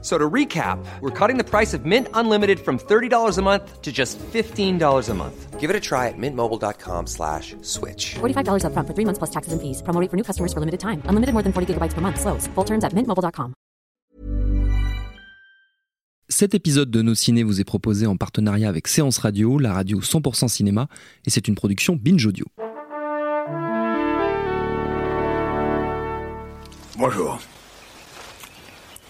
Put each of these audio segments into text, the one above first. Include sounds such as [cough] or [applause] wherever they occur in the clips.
So to recap, we're cutting the price of Mint Unlimited from $30 a month to just $15 a month. Give it a try at mintmobile.com slash switch. $45 upfront for three months plus taxes and fees. Promo rate for new customers for limited time. Unlimited more than 40 gigabytes per month. Slows. Full terms at mintmobile.com. Cet épisode de Nos Ciné vous est proposé en partenariat avec Séance Radio, la radio 100% cinéma, et c'est une production Binge Audio. Bonjour.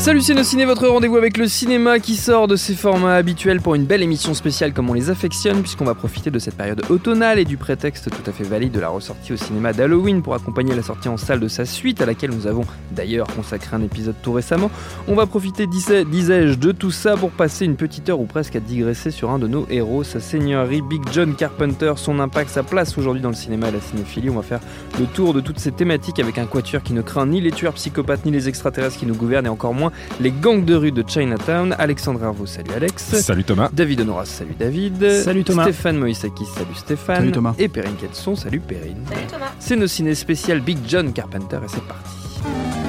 Salut ciné, votre rendez-vous avec le cinéma qui sort de ses formats habituels pour une belle émission spéciale comme on les affectionne puisqu'on va profiter de cette période automnale et du prétexte tout à fait valide de la ressortie au cinéma d'Halloween pour accompagner la sortie en salle de sa suite à laquelle nous avons d'ailleurs consacré un épisode tout récemment. On va profiter, disais-je, de tout ça pour passer une petite heure ou presque à digresser sur un de nos héros, sa seigneurie Big John Carpenter, son impact, sa place aujourd'hui dans le cinéma et la cinéphilie. On va faire le tour de toutes ces thématiques avec un quatuor qui ne craint ni les tueurs psychopathes ni les extraterrestres qui nous gouvernent et encore moins les gangs de rue de Chinatown. Alexandre Hervaux, salut Alex. Salut Thomas. David Honoras, salut David. Salut Thomas. Stéphane Moïsakis, salut Stéphane. Salut Thomas. Et Perrine Ketson, salut Perrine. Salut Thomas. C'est nos ciné spécial Big John Carpenter et c'est parti.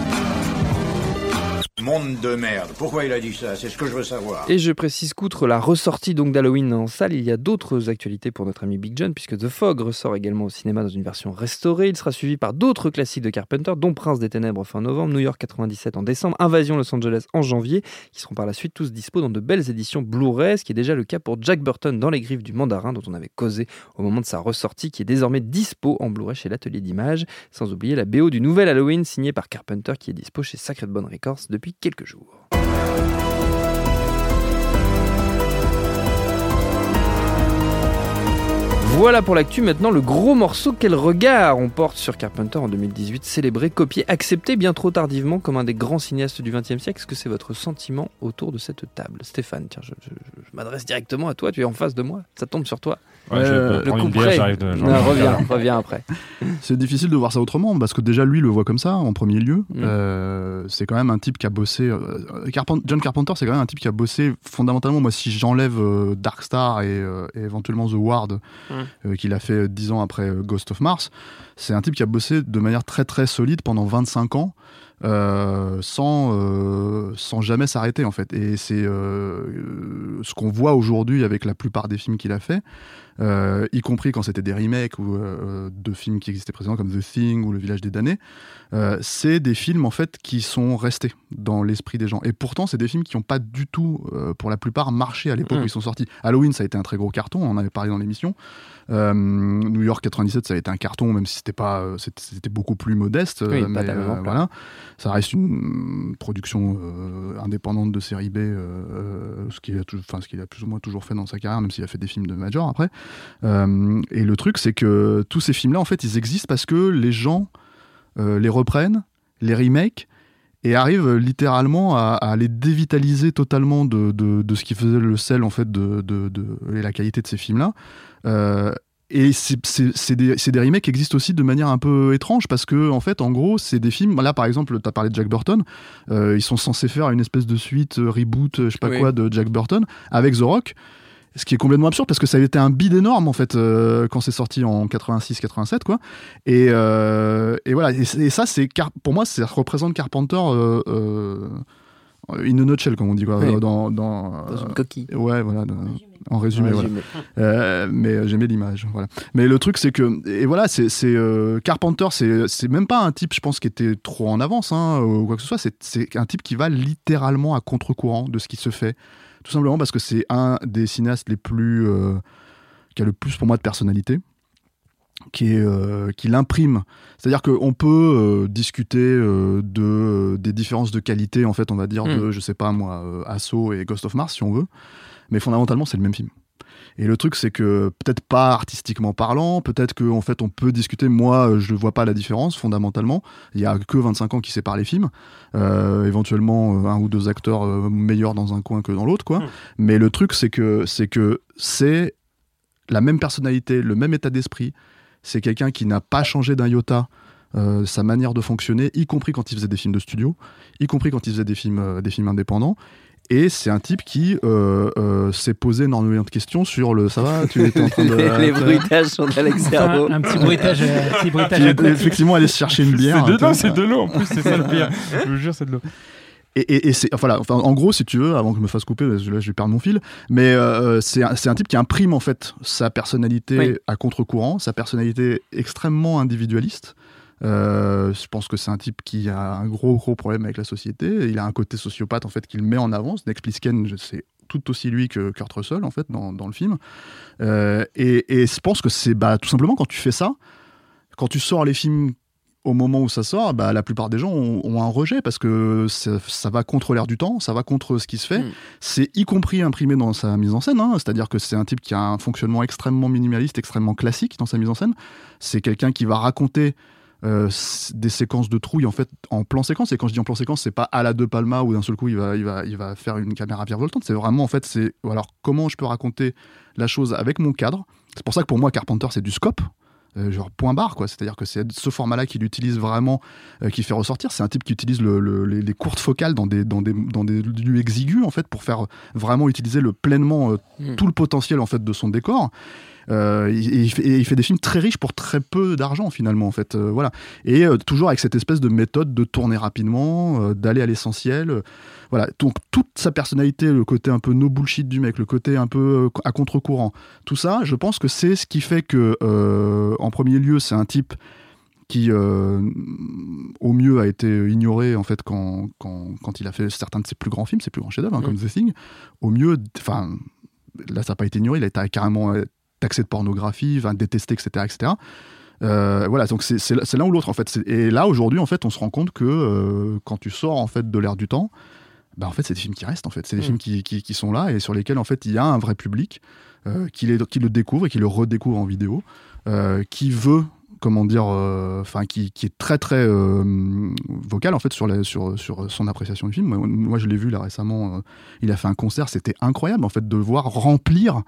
Monde de merde. Pourquoi il a dit ça? C'est ce que je veux savoir. Et je précise qu'outre la ressortie donc d'Halloween en salle, il y a d'autres actualités pour notre ami Big John, puisque The Fog ressort également au cinéma dans une version restaurée. Il sera suivi par d'autres classiques de Carpenter, dont Prince des Ténèbres fin novembre, New York 97 en décembre, Invasion Los Angeles en janvier, qui seront par la suite tous dispo dans de belles éditions Blu-ray, ce qui est déjà le cas pour Jack Burton dans Les Griffes du Mandarin, dont on avait causé au moment de sa ressortie, qui est désormais dispo en Blu-ray chez l'Atelier d'Images, sans oublier la BO du nouvel Halloween signé par Carpenter, qui est dispo chez Sacred Bone Records depuis quelques jours. Voilà pour l'actu. Maintenant, le gros morceau. Quel regard on porte sur Carpenter en 2018, célébré, copié, accepté bien trop tardivement comme un des grands cinéastes du XXe siècle. Est-ce que c'est votre sentiment autour de cette table? Stéphane, tiens, je, je- je m'adresse directement à toi. Tu es en face de moi. Ça tombe sur toi. Ouais, Euh, Le coup une bière, près. j'arrive de. j'en Non, ai reviens, reviens après. [laughs] C'est difficile de voir ça autrement parce que déjà lui le voit comme ça en premier lieu. Mm. Euh, c'est quand même un type qui a bossé. euh, Carpen- John Carpenter, c'est quand même un type qui a bossé fondamentalement. Moi, si j'enlève euh, Dark Star et, euh, et éventuellement The Ward, Mm. Euh, qu'il a fait dix ans après euh, Ghost of Mars, c'est un type qui a bossé de manière très très solide pendant 25 ans. euh, sans, euh, sans jamais s'arrêter en fait. Et c'est euh, euh, ce qu'on voit aujourd'hui avec la plupart des films qu'il a fait, euh, y compris quand c'était des remakes ou euh, de films qui existaient précédemment comme The Thing ou Le Village des damnés. Euh, c'est des films en fait qui sont restés dans l'esprit des gens. Et pourtant, c'est des films qui n'ont pas du tout, pour la plupart, marché à l'époque Mm. où ils sont sortis. Halloween, ça a été un très gros carton, on en avait parlé dans l'émission. New York 97, ça a été un carton, même si c'était pas, c'était beaucoup plus modeste. Oui, mais, voilà, ça reste une mm, production indépendante de série B, ce qu'il a, tou- enfin, ce qu'il a plus ou moins toujours fait dans sa carrière, même s'il a fait des films de major après. Euh, et le truc, c'est que tous ces films-là, en fait, ils existent parce que les gens euh, les reprennent, les remake et arrivent littéralement à, à les dévitaliser totalement de, de- de ce qui faisait le sel en fait de, de- et la qualité de ces films-là. Euh, et c'est- des, des remakes qui existent aussi de manière un peu étrange parce que en fait en gros c'est des films là par exemple tu as parlé de Jack Burton euh, ils sont censés faire une espèce de suite reboot je sais pas Oui. quoi de Jack Burton avec The Rock ce qui est complètement absurde parce que ça avait été un bid énorme en fait euh, quand c'est sorti en 86-87 quoi et, euh, et voilà et, ça c'est pour moi ça représente Carpenter euh, euh, in a nutshell comme on dit quoi Oui. dans, dans, Dans une coquille. ouais voilà dans- en résumé, mais j'aimais l'image, voilà. Mais le truc, c'est que et voilà, c'est Carpenter, c'est même pas un type, je pense, qui était trop en avance hein, ou quoi que ce soit. C'est c'est un type qui va littéralement à contre-courant de ce qui se fait, tout simplement parce que c'est un des cinéastes les plus euh, qui a le plus pour moi de personnalité qui, est, euh, qui l'imprime. C'est-à-dire qu'on peut euh, discuter de, des différences de qualité, en fait, on va dire, Mm. de, je sais pas moi, Assaut et Ghost of Mars, si on veut. Mais fondamentalement, c'est le même film. Et le truc, c'est que peut-être pas artistiquement parlant, peut-être qu'en en fait, on peut discuter. Moi, euh, je ne vois pas la différence, fondamentalement. Il y a que 25 ans qui séparent les films. Euh, éventuellement, euh, un ou deux acteurs meilleurs dans un coin que dans l'autre, quoi. Mm. Mais le truc, c'est que c'est que c'est la même personnalité, le même état d'esprit. C'est quelqu'un qui n'a pas changé d'un iota euh, sa manière de fonctionner, y compris quand il faisait des films de studio, y compris quand il faisait des films, euh, des films indépendants. Et c'est un type qui euh, euh, s'est posé énormément de questions sur le. Ça va Tu étais en train de. [laughs] les bruitages sont d'Alex Servo. Un, un petit bruitage, euh, un petit bruitage est effectivement aller se chercher une bière. C'est de, c'est de l'eau en plus, c'est ça le pire. [laughs] Je vous jure, c'est de l'eau. Et, et- et c'est voilà, enfin, en gros, si tu veux, avant que je me fasse couper, parce que là, je vais perdre mon fil, mais euh, c'est un, c'est un type qui imprime en fait sa personnalité Oui. à contre-courant, sa personnalité extrêmement individualiste. Euh, je pense que c'est un type qui a un gros gros problème avec la société. Il a un côté sociopathe en fait qu'il met en avant. Next Plissken, c'est tout aussi lui que Kurt Russell en fait dans, dans le film. Euh, et, et je pense que c'est bah, tout simplement quand tu fais ça, quand tu sors les films au moment où ça sort, bah, la plupart des gens ont, ont un rejet parce que ça, ça va contre l'air du temps, ça va contre ce qui se fait. Mm. C'est y compris imprimé dans sa mise en scène, hein. c'est-à-dire que c'est un type qui a un fonctionnement extrêmement minimaliste, extrêmement classique dans sa mise en scène. C'est quelqu'un qui va raconter euh, des séquences de trouille en fait en plan séquence. Et quand je dis en plan séquence, c'est pas à la De Palma où d'un seul coup il va, il va, il va faire une caméra virevoltante. C'est vraiment en fait, c'est alors comment je peux raconter la chose avec mon cadre? C'est pour ça que pour moi Carpenter c'est du scope. euh, genre point barre quoi c'est à dire que c'est ce format là qu'il utilise vraiment euh, qui fait ressortir c'est un type qui utilise le- le- les, les courtes focales dans des, dans, des, dans des lieux exigus en fait pour faire vraiment utiliser le pleinement euh, Mm. tout le potentiel en fait de son décor euh, il, il fait, et il fait des films très riches pour très peu d'argent finalement en fait euh, voilà. Et euh, toujours avec cette espèce de méthode de tourner rapidement d'aller à l'essentiel voilà. Donc toute sa personnalité le côté un peu no bullshit du mec le côté un peu à contre-courant tout ça je pense que c'est ce qui fait que en premier lieu c'est un type qui euh, au mieux a été ignoré en fait quand, quand, quand il a fait certains de ses plus grands films ses plus grands chefs-d'œuvre hein, Mm. comme The Thing. Au mieux enfin là ça n'a pas été ignoré il a été carrément taxé de pornographie, enfin, détesté, etc. etc. Euh, voilà, donc c'est l'un ou l'autre en fait. Et là aujourd'hui en fait, on se rend compte que euh, quand tu sors en fait de l'ère du temps, bah, en fait c'est des films qui restent en fait, c'est des Mm. films qui, qui- qui sont là et sur lesquels en fait il y a un vrai public euh, qui, les- qui le découvre et qui le redécouvre en vidéo, qui veut comment dire, enfin qui, est très très vocal en fait sur, la- sur, sur son appréciation du film. Moi, moi, je l'ai vu là récemment, il a fait un concert, c'était incroyable en fait de voir remplir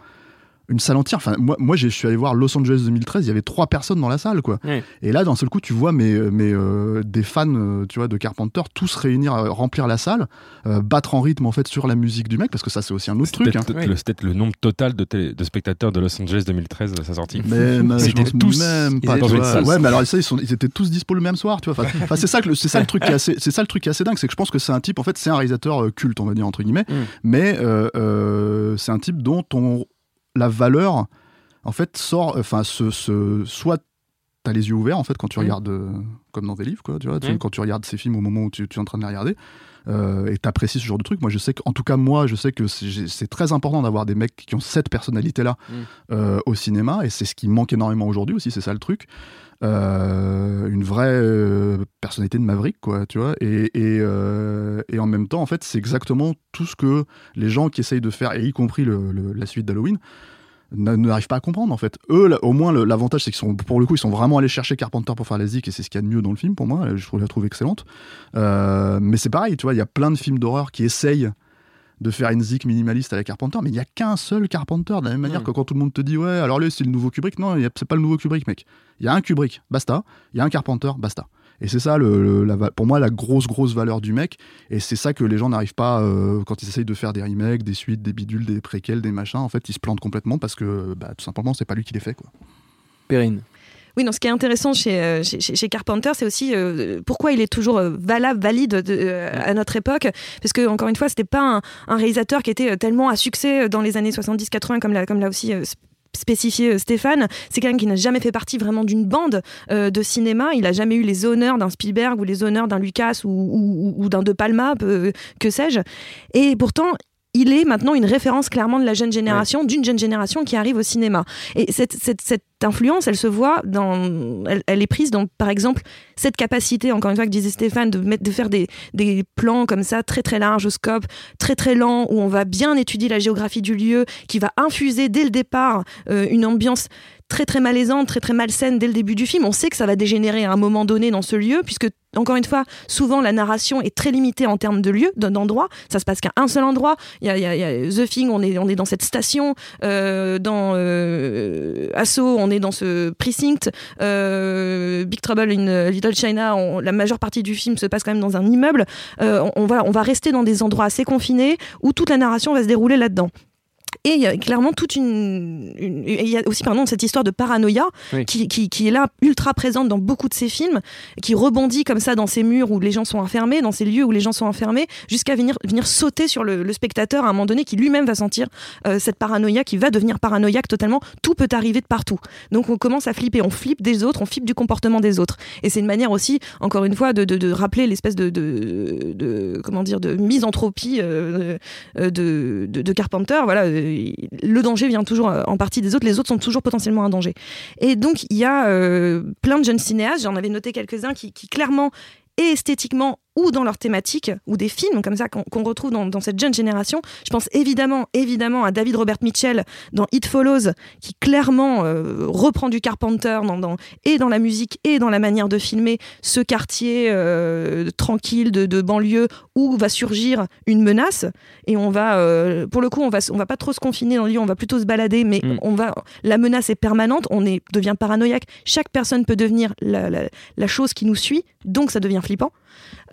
une salle entière. Enfin, moi, moi je suis allé voir Los Angeles 2013, il y avait trois personnes dans la salle, quoi. Ouais. Et là, d'un seul coup, tu vois mais, mais, euh, des fans, euh, tu vois, de Carpenter, tous réunir, euh, remplir la salle, euh, battre en rythme en fait sur la musique du mec, parce que ça, c'est aussi un autre truc. peut-être hein. le, c'est peut-être le nombre total de, télé- de spectateurs de Los Angeles 2013 à sa sortie. Mais, mais tous- même pas. dans une salle. Ouais, mais alors ça, ils, sont, ils étaient tous dispo le même soir, tu vois. Enfin, c'est ça le- c'est ça le truc qui est assez, c'est ça le truc qui est assez dingue, c'est que je pense que c'est un type, en fait, c'est un réalisateur culte, on va dire entre guillemets, Mm. mais euh, euh, c'est un type dont on la valeur, en fait, sort, enfin, ce, ce- soit t'as les yeux ouverts en fait quand tu regardes euh, comme dans des livres quoi tu vois tu- quand tu regardes ces films au moment où tu, tu es en train de les regarder euh, et t'apprécies ce genre de truc. Moi je sais qu'en tout cas moi je sais que c'est très important d'avoir des mecs qui ont cette personnalité là Mm. au cinéma et c'est ce qui manque énormément aujourd'hui aussi c'est ça le truc Euh, une vraie euh, personnalité de maverick quoi tu vois et, euh, et en même temps en fait c'est exactement tout ce que les gens qui essayent de faire et y compris la suite d'Halloween n'arrivent pas à comprendre en fait. Eux, au moins, l'avantage, c'est qu'ils sont, pour le coup, ils sont vraiment allés chercher Carpenter pour faire la zik et c'est ce qu'il y a de mieux dans le film pour moi. Je la trouve excellente. Mais c'est pareil, tu vois, il y a plein de films d'horreur qui essayent de faire une zik minimaliste à la Carpenter, mais il n'y a qu'un seul Carpenter, de la même manière Mm. que quand tout le monde te dit ouais, alors lui c'est le nouveau Kubrick, non, c'est pas le nouveau Kubrick, mec. Il y a un Kubrick, basta. Il y a un Carpenter, basta. Et c'est ça, le, le- la va- pour moi, la grosse, grosse valeur du mec. Et c'est ça que les gens n'arrivent pas, euh, quand ils essayent de faire des remakes, des suites, des bidules, des préquels, des machins, en fait, ils se plantent complètement parce que, bah, tout simplement, c'est pas lui qui les fait, quoi. Perrine. Oui, non, ce qui est intéressant chez, euh, chez, Carpenter, c'est aussi euh, pourquoi il est toujours euh, valable, valide de- euh, à notre époque. Parce que, encore une fois, c'était pas un, un réalisateur qui était tellement à succès dans les années 70-80, comme l'a, comme l'a aussi euh, sp- spécifié Stéphane. C'est quelqu'un qui n'a jamais fait partie vraiment d'une bande euh, de cinéma. Il n'a jamais eu les honneurs d'un Spielberg ou les honneurs d'un Lucas ou, ou- ou d'un De Palma, peu- que sais-je. Et pourtant, il est maintenant une référence clairement de la jeune génération, d'une jeune génération qui arrive au cinéma. Et cette, cette, cette influence, elle se voit dans. Elle, elle est prise dans, par exemple, cette capacité, encore une fois, que disait Stéphane, de, mettre, de faire des, des plans comme ça, très très larges au scope, très très lents, où on va bien étudier la géographie du lieu, qui va infuser dès le départ euh, une ambiance très très malaisante, très très malsaine dès le début du film. On sait que ça va dégénérer à un moment donné dans ce lieu, puisque encore une fois, souvent la narration est très limitée en termes de lieu, d'endroit. Ça se passe qu'à un seul endroit. Il y a, The Thing, on est, on est dans cette station. Euh, dans euh, Assaut, on est dans ce precinct. Euh, Big Trouble in Little China, la majeure partie du film se passe quand même dans un immeuble. Euh, on, on on va rester dans des endroits assez confinés où toute la narration va se dérouler là-dedans. Et il y a clairement toute une. il y a aussi, pardon, cette histoire de paranoïa Oui. qui, qui, qui est là, ultra présente dans beaucoup de ces films, qui rebondit comme ça dans ces murs où les gens sont enfermés, dans ces lieux où les gens sont enfermés, jusqu'à venir, venir sauter sur le, le spectateur à un moment donné qui lui-même va sentir euh, cette paranoïa, qui va devenir paranoïaque totalement. Tout peut arriver de partout. Donc on commence à flipper, on flippe des autres, on flippe du comportement des autres. Et c'est une manière aussi, encore une fois, de, de, de rappeler l'espèce de, de, comment dire, de misanthropie euh, euh, de, de, Carpenter. Voilà, le danger vient toujours euh, en partie des autres, les autres sont toujours potentiellement un danger. Et donc il y a euh, plein de jeunes cinéastes, j'en avais noté quelques-uns qui, qui clairement et esthétiquement ou dans leur thématique, ou des films comme ça qu'on retrouve dans, dans cette jeune génération. Je pense évidemment, évidemment à David Robert Mitchell dans It Follows, qui clairement euh, reprend du Carpenter dans, dans- et dans la musique et dans la manière de filmer ce quartier euh, tranquille de, de banlieue où va surgir une menace. Et on va, euh, pour le coup, on va, on va pas trop se confiner dans le lieu, on va plutôt se balader, mais Mm. on va, la menace est permanente, on est, devient paranoïaque. Chaque personne peut devenir la, la- la chose qui nous suit, donc ça devient flippant.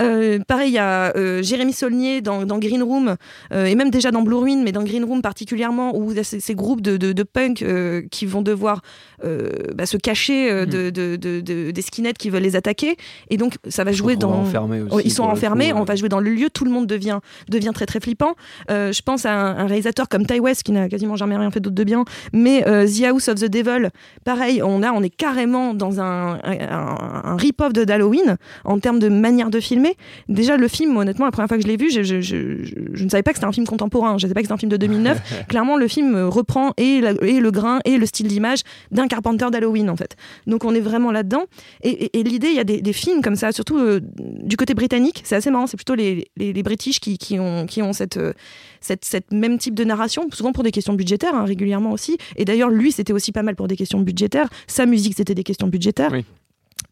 Euh, pareil, il y a euh, Jérémy Saulnier dans, dans Green Room, euh, et même déjà dans Blue Ruin, mais dans Green Room particulièrement, où il y a ces, ces groupes de, de, de punk qui vont devoir bah, se cacher euh, de, de- de- de- des skinheads qui veulent les attaquer. Et donc, ça va jouer dans. aussi, Oh, ils sont enfermés, coup, on ouais. va jouer dans le lieu, tout le monde devient, devient très très flippant. Je pense à un, un réalisateur comme Ty West, qui n'a quasiment jamais rien fait d'autre de bien, mais The House of the Devil, pareil, on, a, on est carrément dans un, un, rip-off de d'Halloween en termes de manière de filmer. Déjà, le film, honnêtement, la première fois que je l'ai vu, je, je- je- je- ne savais pas que c'était un film contemporain, je ne savais pas que c'était un film de 2009. [laughs] Clairement, le film euh, reprend et, la- et le grain et le style d'image d'un Carpenter d'Halloween, en fait. Donc, on est vraiment là-dedans. Et, et- et l'idée, il y a des, des films comme ça, surtout euh, du côté britannique, c'est assez marrant, c'est plutôt les, les, les British qui, qui ont, qui ont cette, euh, cette, cette même type de narration, souvent pour des questions budgétaires, hein, régulièrement aussi. Et d'ailleurs, lui, c'était aussi pas mal pour des questions budgétaires. Sa musique, c'était des questions budgétaires. Oui.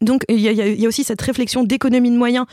Donc, il y, a- aussi cette réflexion d'économie de moyens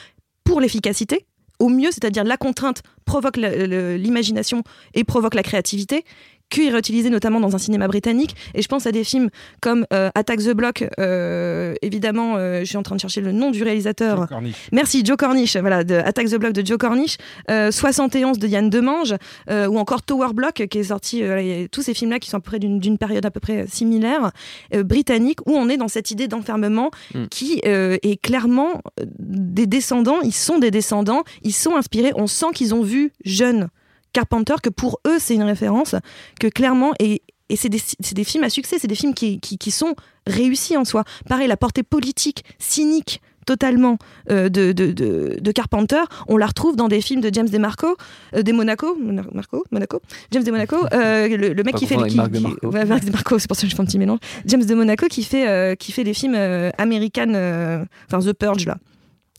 pour l'efficacité. Au mieux, c'est-à-dire la contrainte provoque l'imagination et provoque la créativité qui est réutilisé notamment dans un cinéma britannique. Et je pense à des films comme euh, Attack the Block, euh, évidemment, euh, je suis en train de chercher le nom du réalisateur. Merci, Joe Cornish, voilà, de Attack the Block de Joe Cornish, euh, 71 de Yann Demange, euh, ou encore Tower Block, qui est sorti, euh, tous ces films-là qui sont à peu près d'une période à peu près similaire, euh, britannique, où on est dans cette idée d'enfermement Mm. qui euh, est clairement des descendants, ils sont des descendants, ils sont inspirés, on sent qu'ils ont vu jeune Carpenter, que pour eux c'est une référence, que clairement, et, et c'est des, des films à succès, c'est des films qui, qui, qui sont réussis en soi. Pareil, la portée politique, cynique, totalement euh, de, de, de, de Carpenter, on la retrouve dans des films de James DeMarco, euh, de Monaco, Mona- Marco, Monaco, James de Monaco, euh, le, le mec qui fait confondre qui, Marc DeMarco. ouais, c'est pour ça que je fais un petit mélange. James de Monaco qui fait euh, qui fait les films euh, American, euh, enfin The Purge là,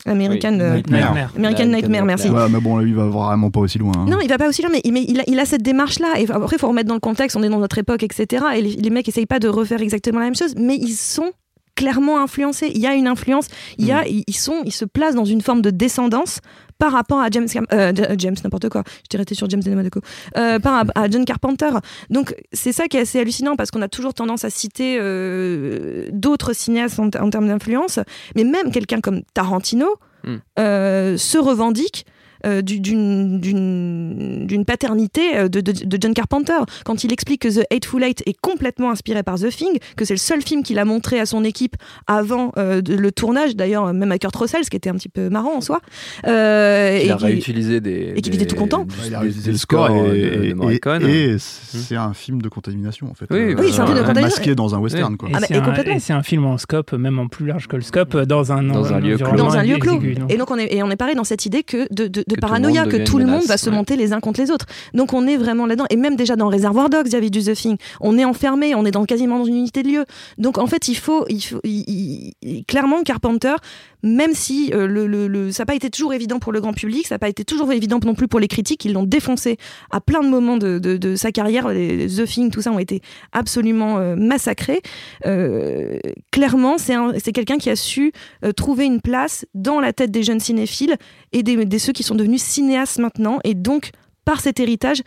American. Oui, euh, Nightmare. Nightmare. American Nightmare, merci. Ouais, mais bon, là, il va vraiment pas aussi loin. hein. Non, il va pas aussi loin, mais, mais il, a, il a cette démarche-là. Et après, il faut remettre dans le contexte, on est dans notre époque, etc. Et les, les mecs essayent pas de refaire exactement la même chose, mais ils sont clairement influencés. Il y a une influence, il, y a, ils, ils sont, ils se placent dans une forme de descendance par rapport à James, Cam- euh, de- James n'importe quoi, j'étais resté sur James de Monaco, euh, par rapport à John Carpenter. Donc c'est ça qui est assez hallucinant parce qu'on a toujours tendance à citer euh, d'autres cinéastes en, en termes d'influence, mais même quelqu'un comme Tarantino Mm. euh, se revendique euh, du- d'une d'une- d'une paternité euh, de, de- de John Carpenter. Quand il explique que The Hateful Eight est complètement inspiré par The Thing, que c'est le seul film qu'il a montré à son équipe avant euh, de- le tournage, d'ailleurs même à Kurt Russell, ce qui était un petit peu marrant en soi. Euh, Il a qui- réutilisé des. et qu'il était tout content. il a des- réutilisé des le score scores et, de- de et- et- et c'est un film de contamination en fait. Oui, Euh, oui, c'est un film de contamination. Masqué dans un western quoi. Et Ah c'est et un- complètement. et c'est un film en scope, même en plus large que le scope, dans un, Dans un lieu clos. environnement dans un lieu clos. exigu, non Et donc on est, et on est pareil dans cette idée que de, de, de Paranoïa, que tout le monde menace, va se ouais. monter les uns contre les autres. Donc on est vraiment là-dedans. Et même déjà dans Reservoir Dogs, il y avait du The Thing. On est enfermé, on est dans, quasiment dans une unité de lieu. Donc en fait, il faut, il faut il- il- il- clairement, Carpenter, même si euh, le, le- le- ça n'a pas été toujours évident pour le grand public, ça n'a pas été toujours évident non plus pour les critiques, ils l'ont défoncé à plein de moments de, de- de sa carrière. Les, The Thing, tout ça ont été absolument euh, massacrés. Euh, clairement, c'est un- c'est quelqu'un qui a su trouver une place dans la tête des jeunes cinéphiles et des, des ceux qui sont devenus cinéastes maintenant. Et donc, par cet héritage,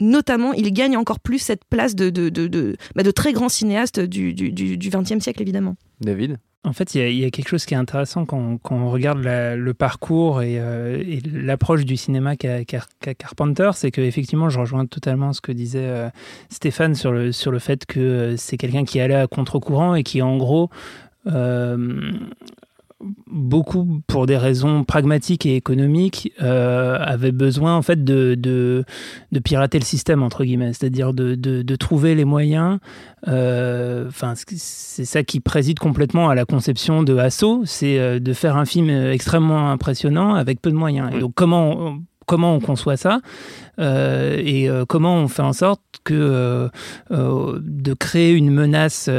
notamment, il gagne encore plus cette place de, de, de, de, bah, de très grand cinéaste du, du, du, 20e siècle, évidemment. David? En fait, il y, a- il y a quelque chose qui est intéressant quand, quand on regarde la- le parcours et, euh, et l'approche du cinéma qu'a qu'a Carpenter, c'est que effectivement, je rejoins totalement ce que disait euh, Stéphane sur le, sur le fait que euh, c'est quelqu'un qui allait à contre-courant et qui, en gros, euh, beaucoup pour des raisons pragmatiques et économiques euh, avait besoin en fait de, de, de pirater le système entre guillemets. C'est-à-dire de, de, de trouver les moyens euh, enfin c'est ça qui préside complètement à la conception de Asso c'est euh, de faire un film extrêmement impressionnant avec peu de moyens. Et donc comment comment on conçoit ça euh, et euh, comment on fait en sorte que euh, de créer une menace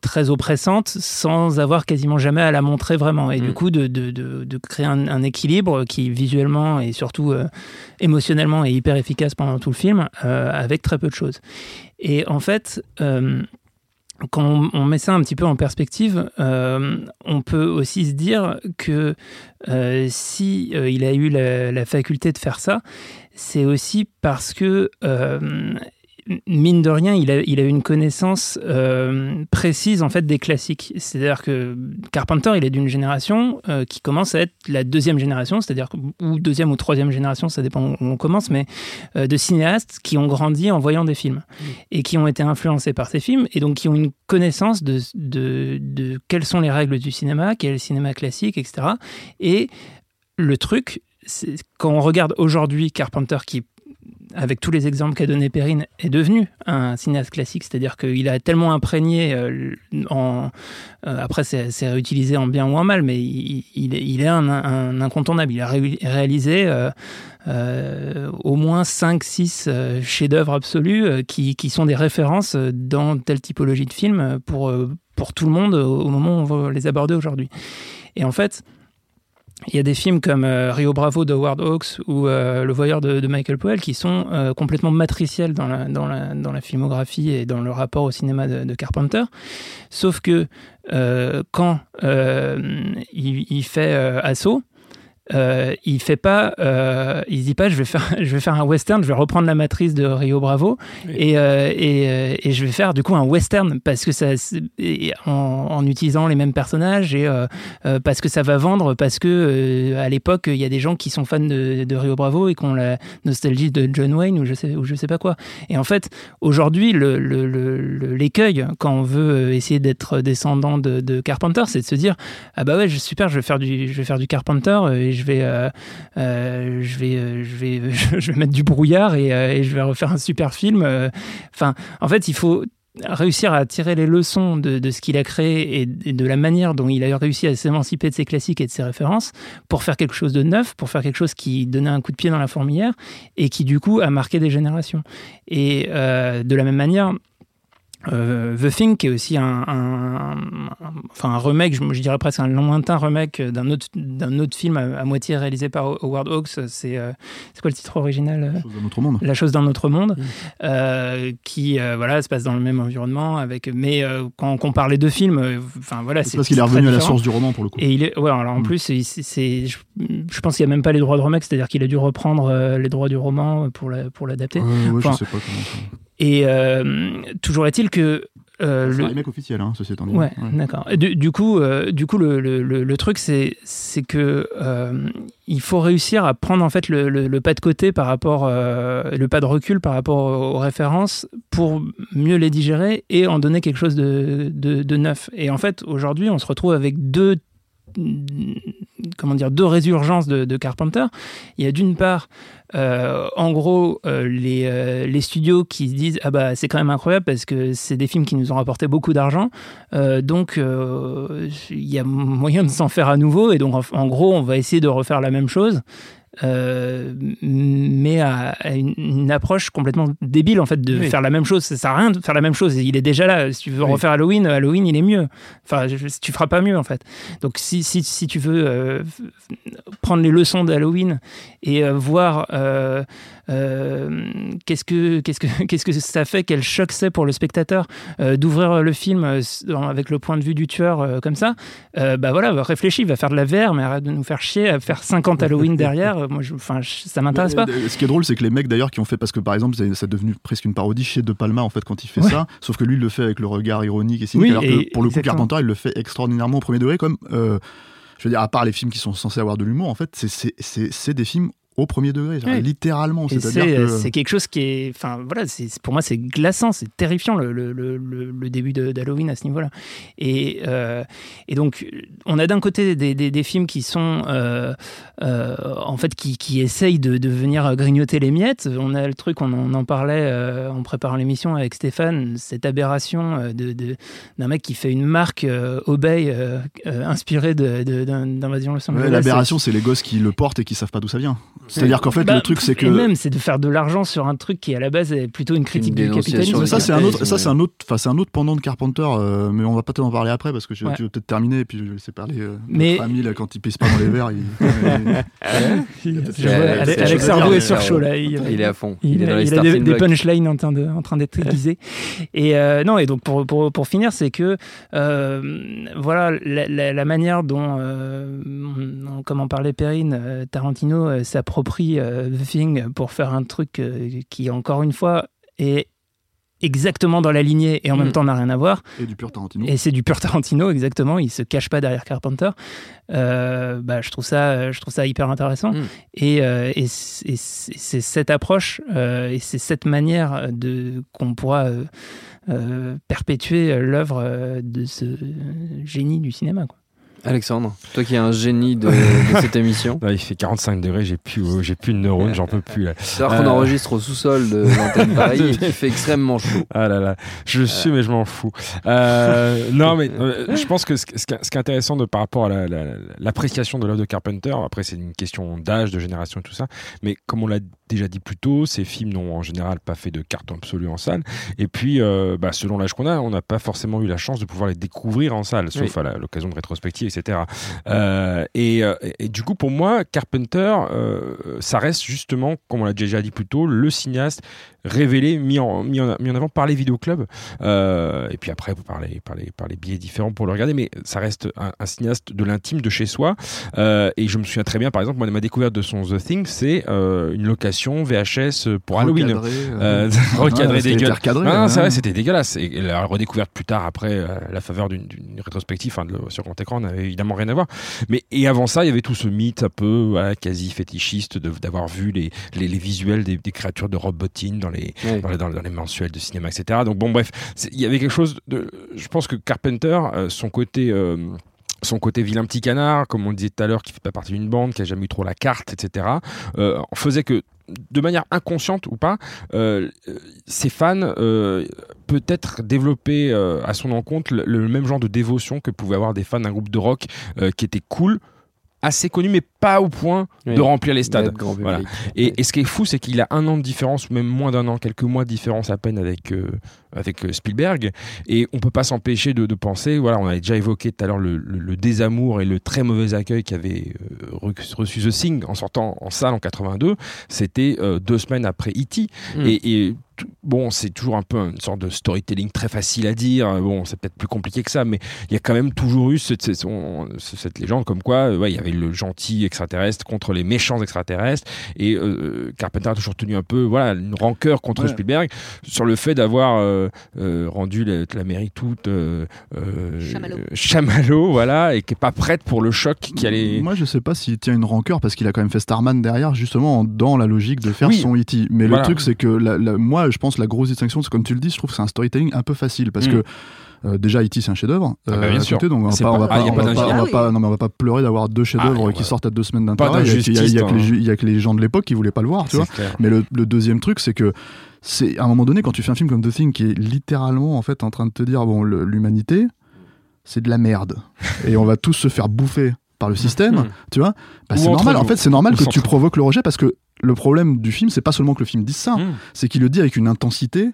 très oppressante sans avoir quasiment jamais à la montrer vraiment et Mm. du coup de, de, de, de créer un, un équilibre qui visuellement et surtout émotionnellement est hyper efficace pendant tout le film avec très peu de choses et en fait quand on, met ça un petit peu en perspective, euh, on peut aussi se dire que euh, si euh, il a eu la, la faculté de faire ça, c'est aussi parce que euh, mine de rien, il a, il a une connaissance euh, précise en fait des classiques. C'est-à-dire que Carpenter, il est d'une génération euh, qui commence à être la deuxième génération, c'est-à-dire ou deuxième ou troisième génération, ça dépend où on commence, mais euh, de cinéastes qui ont grandi en voyant des films et qui ont été influencés par ces films et donc qui ont une connaissance de, de, de quelles sont les règles du cinéma, quel est le cinéma classique, etc. Et le truc, c'est quand on regarde aujourd'hui Carpenter qui avec tous les exemples qu'a donné Perrine, est devenu un cinéaste classique. C'est-à-dire qu'il a tellement imprégné euh, euh, après, c'est réutilisé en bien ou en mal, mais il, est, un, incontournable. Il a ré- réalisé euh, au moins 5-6 euh, chefs-d'œuvre absolus qui, sont des références dans telle typologie de film pour, pour tout le monde au au moment où on va les aborder aujourd'hui. Et en fait. Il y a des films comme euh, Rio Bravo de Howard Hawks ou euh, Le Voyeur de, Michael Powell qui sont euh, complètement matriciels dans la, dans, la, dans la filmographie et dans le rapport au cinéma de, Carpenter. Sauf que quand il, il fait Assaut, euh, il fait pas, euh, il dit pas, je vais faire, [laughs] je vais faire un western, je vais reprendre la matrice de Rio Bravo et, euh, et, euh, et je vais faire du coup un western parce que ça, en, en utilisant les mêmes personnages et euh, parce que ça va vendre, parce que à l'époque il y a des gens qui sont fans de, de Rio Bravo et qui ont la nostalgie de John Wayne ou je sais, ou je sais pas quoi. Et en fait, aujourd'hui, le, le- le- le- l'écueil quand on veut essayer d'être descendant de, de Carpenter, c'est de se dire ah bah ouais, super, je vais faire du, je vais faire du Carpenter je vais, euh, euh, je vais, euh, je vais, [laughs] je vais mettre du brouillard et, je vais refaire un super film. Enfin, en fait, il faut réussir à tirer les leçons de, ce qu'il a créé et, de la manière dont il a réussi à s'émanciper de ses classiques et de ses références pour faire quelque chose de neuf, pour faire quelque chose qui donnait un coup de pied dans la fourmilière et qui du coup a marqué des générations. Et de la même manière, euh, The Thing, qui est aussi un, un- un- enfin un remake, je, je dirais presque un lointain remake d'un autre, d'un autre film à, à moitié réalisé par Howard Hawks. C'est euh, c'est quoi le titre original Chose d'un autre monde. La chose d'un autre monde, euh, qui euh, voilà se passe dans le même environnement. Avec, mais euh, quand on compare les deux films, euh, enfin voilà, C'est parce qu'il est revenu à la source du roman pour le coup. Et il est, ouais, alors en Mm. plus, c'est, c'est- je, je pense qu'il n'y a même pas les droits de remake, c'est-à-dire qu'il a dû reprendre euh, les droits du roman pour, la, pour l'adapter. Ouais, ouais, Enfin, je sais pas comment ça. Et euh, toujours est-il que euh, C'est le- un remake officiel, hein, ceci étant dit. Ouais, d'accord. Du, du coup, euh, du coup, le, le- le- le truc, c'est, c'est que euh, il faut réussir à prendre en fait le, pas de côté par rapport, euh, le pas de recul par rapport aux, aux références pour mieux les digérer et en donner quelque chose de, de- de neuf. Et en fait, aujourd'hui, on se retrouve avec deux comment dire, deux résurgences de, Carpenter. Il y a d'une part, euh, en gros, euh, les, euh, les, studios qui se disent ah bah c'est quand même incroyable parce que c'est des films qui nous ont rapporté beaucoup d'argent, donc il y a moyen de s'en faire à nouveau et donc en, gros on va essayer de refaire la même chose. Euh, mais à, une, approche complètement débile en fait de faire la même chose. Ça sert à rien de faire la même chose. Il est déjà là. Si tu veux refaire Halloween, Halloween il est mieux. Enfin, tu feras pas mieux en fait. Donc si, si, si tu veux euh, prendre les leçons d'Halloween et euh, voir qu'est-ce que qu'est-ce que [laughs] qu'est-ce que ça fait, quel choc c'est pour le spectateur d'ouvrir le film avec le point de vue du tueur comme ça, bah voilà, réfléchis, va faire de la VR, mais arrête de nous faire chier à faire 50 [laughs] Halloween derrière. Euh, moi, je, enfin, ça m'intéresse pas. Ce qui est drôle, c'est que les mecs d'ailleurs qui ont fait, parce que par exemple, c'est devenu presque une parodie chez De Palma en fait quand il fait ça, sauf que lui il le fait avec le regard ironique et cynique, alors que pour le coup Carpenter il le fait extraordinairement au premier degré, comme euh, je veux dire, à part les films qui sont censés avoir de l'humour, en fait, c'est des films au premier degré, littéralement. C'est quelque chose qui est. Enfin, voilà, pour moi, c'est glaçant, c'est terrifiant le, le, le, début d'Halloween à ce niveau-là. Et, euh, et donc, on a d'un côté des, des, des, films qui sont. Euh, euh, en fait, qui, qui essayent de, de, venir grignoter les miettes. On a le truc, on en, parlait en préparant l'émission avec Stéphane, cette aberration d'un de, mec qui fait une marque Obey inspirée d'Invasion Los Angeles. L'aberration, c'est les gosses qui le portent et qui savent pas d'où ça vient. C'est-à-dire qu'en fait, bah, le truc, c'est que. Et même, c'est de faire de l'argent sur un truc qui, à la base, est plutôt une critique du capitalisme. Ça, c'est un autre, ça, c'est un autre, enfin, c'est un autre pendant de Carpenter, euh, mais on va pas en parler après parce que je, tu veux peut-être terminer et puis je vais laisser parler euh, mais... notre ami là quand il pisse pas dans les verres. Il... [laughs] Alex Ardo est sur chaud là. Il, est à fond. Il, a, des, punchlines en train de, en train d'être aiguisés. et euh, non, et donc pour, pour, pour finir, c'est que voilà la, manière dont, comme en parlait Perrine, Tarantino s'approprie s'approprie euh, The Thing pour faire un truc euh, qui, encore une fois, est exactement dans la lignée et en même mm. temps n'a rien à voir. Et du pur Tarantino. Et c'est du pur Tarantino, exactement. Il se cache pas derrière Carpenter. Euh, bah, je, trouve ça, je trouve ça hyper intéressant. Mm. Et, et c'est cette approche et c'est cette manière qu'on pourra perpétuer l'œuvre de ce génie du cinéma. Quoi. Alexandre, toi qui es un génie de, [laughs] cette émission. il fait 45 degrés, j'ai plus, oh, j'ai plus de neurones, j'en peux plus. C'est vrai qu'on euh, enregistre au sous-sol de l'antenne Paris [laughs] et qu'il fait extrêmement chaud. Ah là là, je suis, mais je m'en fous. Euh, non, mais euh, je pense que ce, ce, qui est intéressant de, par rapport à l'appréciation de l'œuvre de Carpenter, après c'est une question d'âge, de génération et tout ça, mais comme on l'a déjà dit plus tôt, ces films n'ont en général pas fait de carton absolu en salle. Et puis, bah, selon l'âge qu'on a, on n'a pas forcément eu la chance de pouvoir les découvrir en salle, sauf à l'occasion de rétrospective etc. Euh, euh, et, du coup, pour moi, Carpenter, euh, ça reste justement, comme on l'a déjà dit plus tôt, le cinéaste révélé, mis en, mis en, mis en avant par les vidéoclubs. et puis après, par les, par, les, par les billets différents pour le regarder, mais ça reste un, cinéaste de l'intime, de chez soi. et je me souviens très bien, par exemple, moi, ma découverte de son The Thing, c'est une location VHS pour Halloween. Recadré, euh, [laughs] [laughs] dégueulasse. Ah, c'est vrai, c'était dégueulasse. Et la redécouverte plus tard, après, la faveur d'une rétrospective, enfin, sur grand écran, on avait évidemment rien à voir. Mais et avant ça, il y avait tout ce mythe un peu quasi fétichiste d'avoir vu les, les, visuels des, créatures de Dans les, dans les, mensuels de cinéma, etc. Donc bon, bref, il y avait quelque chose de. Je pense que Carpenter, euh, son côté. Euh, son côté vilain petit canard, comme on le disait tout à l'heure, qui fait pas partie d'une bande, qui a jamais eu trop la carte, etc., euh, faisait que de manière inconsciente ou pas, euh, ses fans euh, peut-être développaient euh, à son encontre le, même genre de dévotion que pouvaient avoir des fans d'un groupe de rock qui était cool, assez connu, mais pas au point de remplir les stades. Voilà. Et, et, ce qui est fou, c'est qu'il a un an de différence, ou même moins d'un an, quelques mois de différence à peine avec, avec euh, Spielberg. Et on peut pas s'empêcher de, penser, voilà, on avait déjà évoqué tout à l'heure le, désamour et le très mauvais accueil qu'avait euh, reçu The Thing en sortant en salle en 82. C'était euh, deux semaines après E.T. Hmm. Et, bon, c'est toujours un peu une sorte de storytelling très facile à dire. Bon, c'est peut-être plus compliqué que ça, mais il y a quand même toujours eu cette, cette, légende comme quoi ouais, il y avait le gentil extraterrestre contre les méchants extraterrestres. Et Carpenter a toujours tenu un peu voilà, une rancœur contre Spielberg sur le fait d'avoir euh, euh, rendu la, mairie toute euh, chamallow. voilà, et qui est pas prête pour le choc qui allait. Moi, je sais pas s'il tient une rancœur parce qu'il a quand même fait Starman derrière, justement dans la logique de faire son E.T. Mais le truc, c'est que moi, je pense la grosse distinction, c'est comme tu le dis, je trouve que c'est un storytelling un peu facile parce mm. que Euh, déjà, E.T. c'est un chef-d'œuvre. Ah bah, bien à sûr. donc on va pas, on va pas- ah, on va on va non, mais on va pas pleurer d'avoir deux chefs-d'œuvre Ah, qui sortent à deux semaines d'intervalle. Il y a- y hein. y a que les gens de l'époque qui voulaient pas le voir, tu vois. Clair. Mais le, le deuxième truc, c'est que c'est à un moment donné, quand tu fais un film comme The Thing, qui est littéralement en fait en train de te dire bon, l'humanité, c'est de la merde, [laughs] et on va tous se faire bouffer par le système, Mhm. tu vois. Bah, c'est normal. En fait, c'est normal que tu provoques le rejet parce que le problème du film, c'est pas seulement que le film dise ça, Mm. c'est qu'il le dit avec une intensité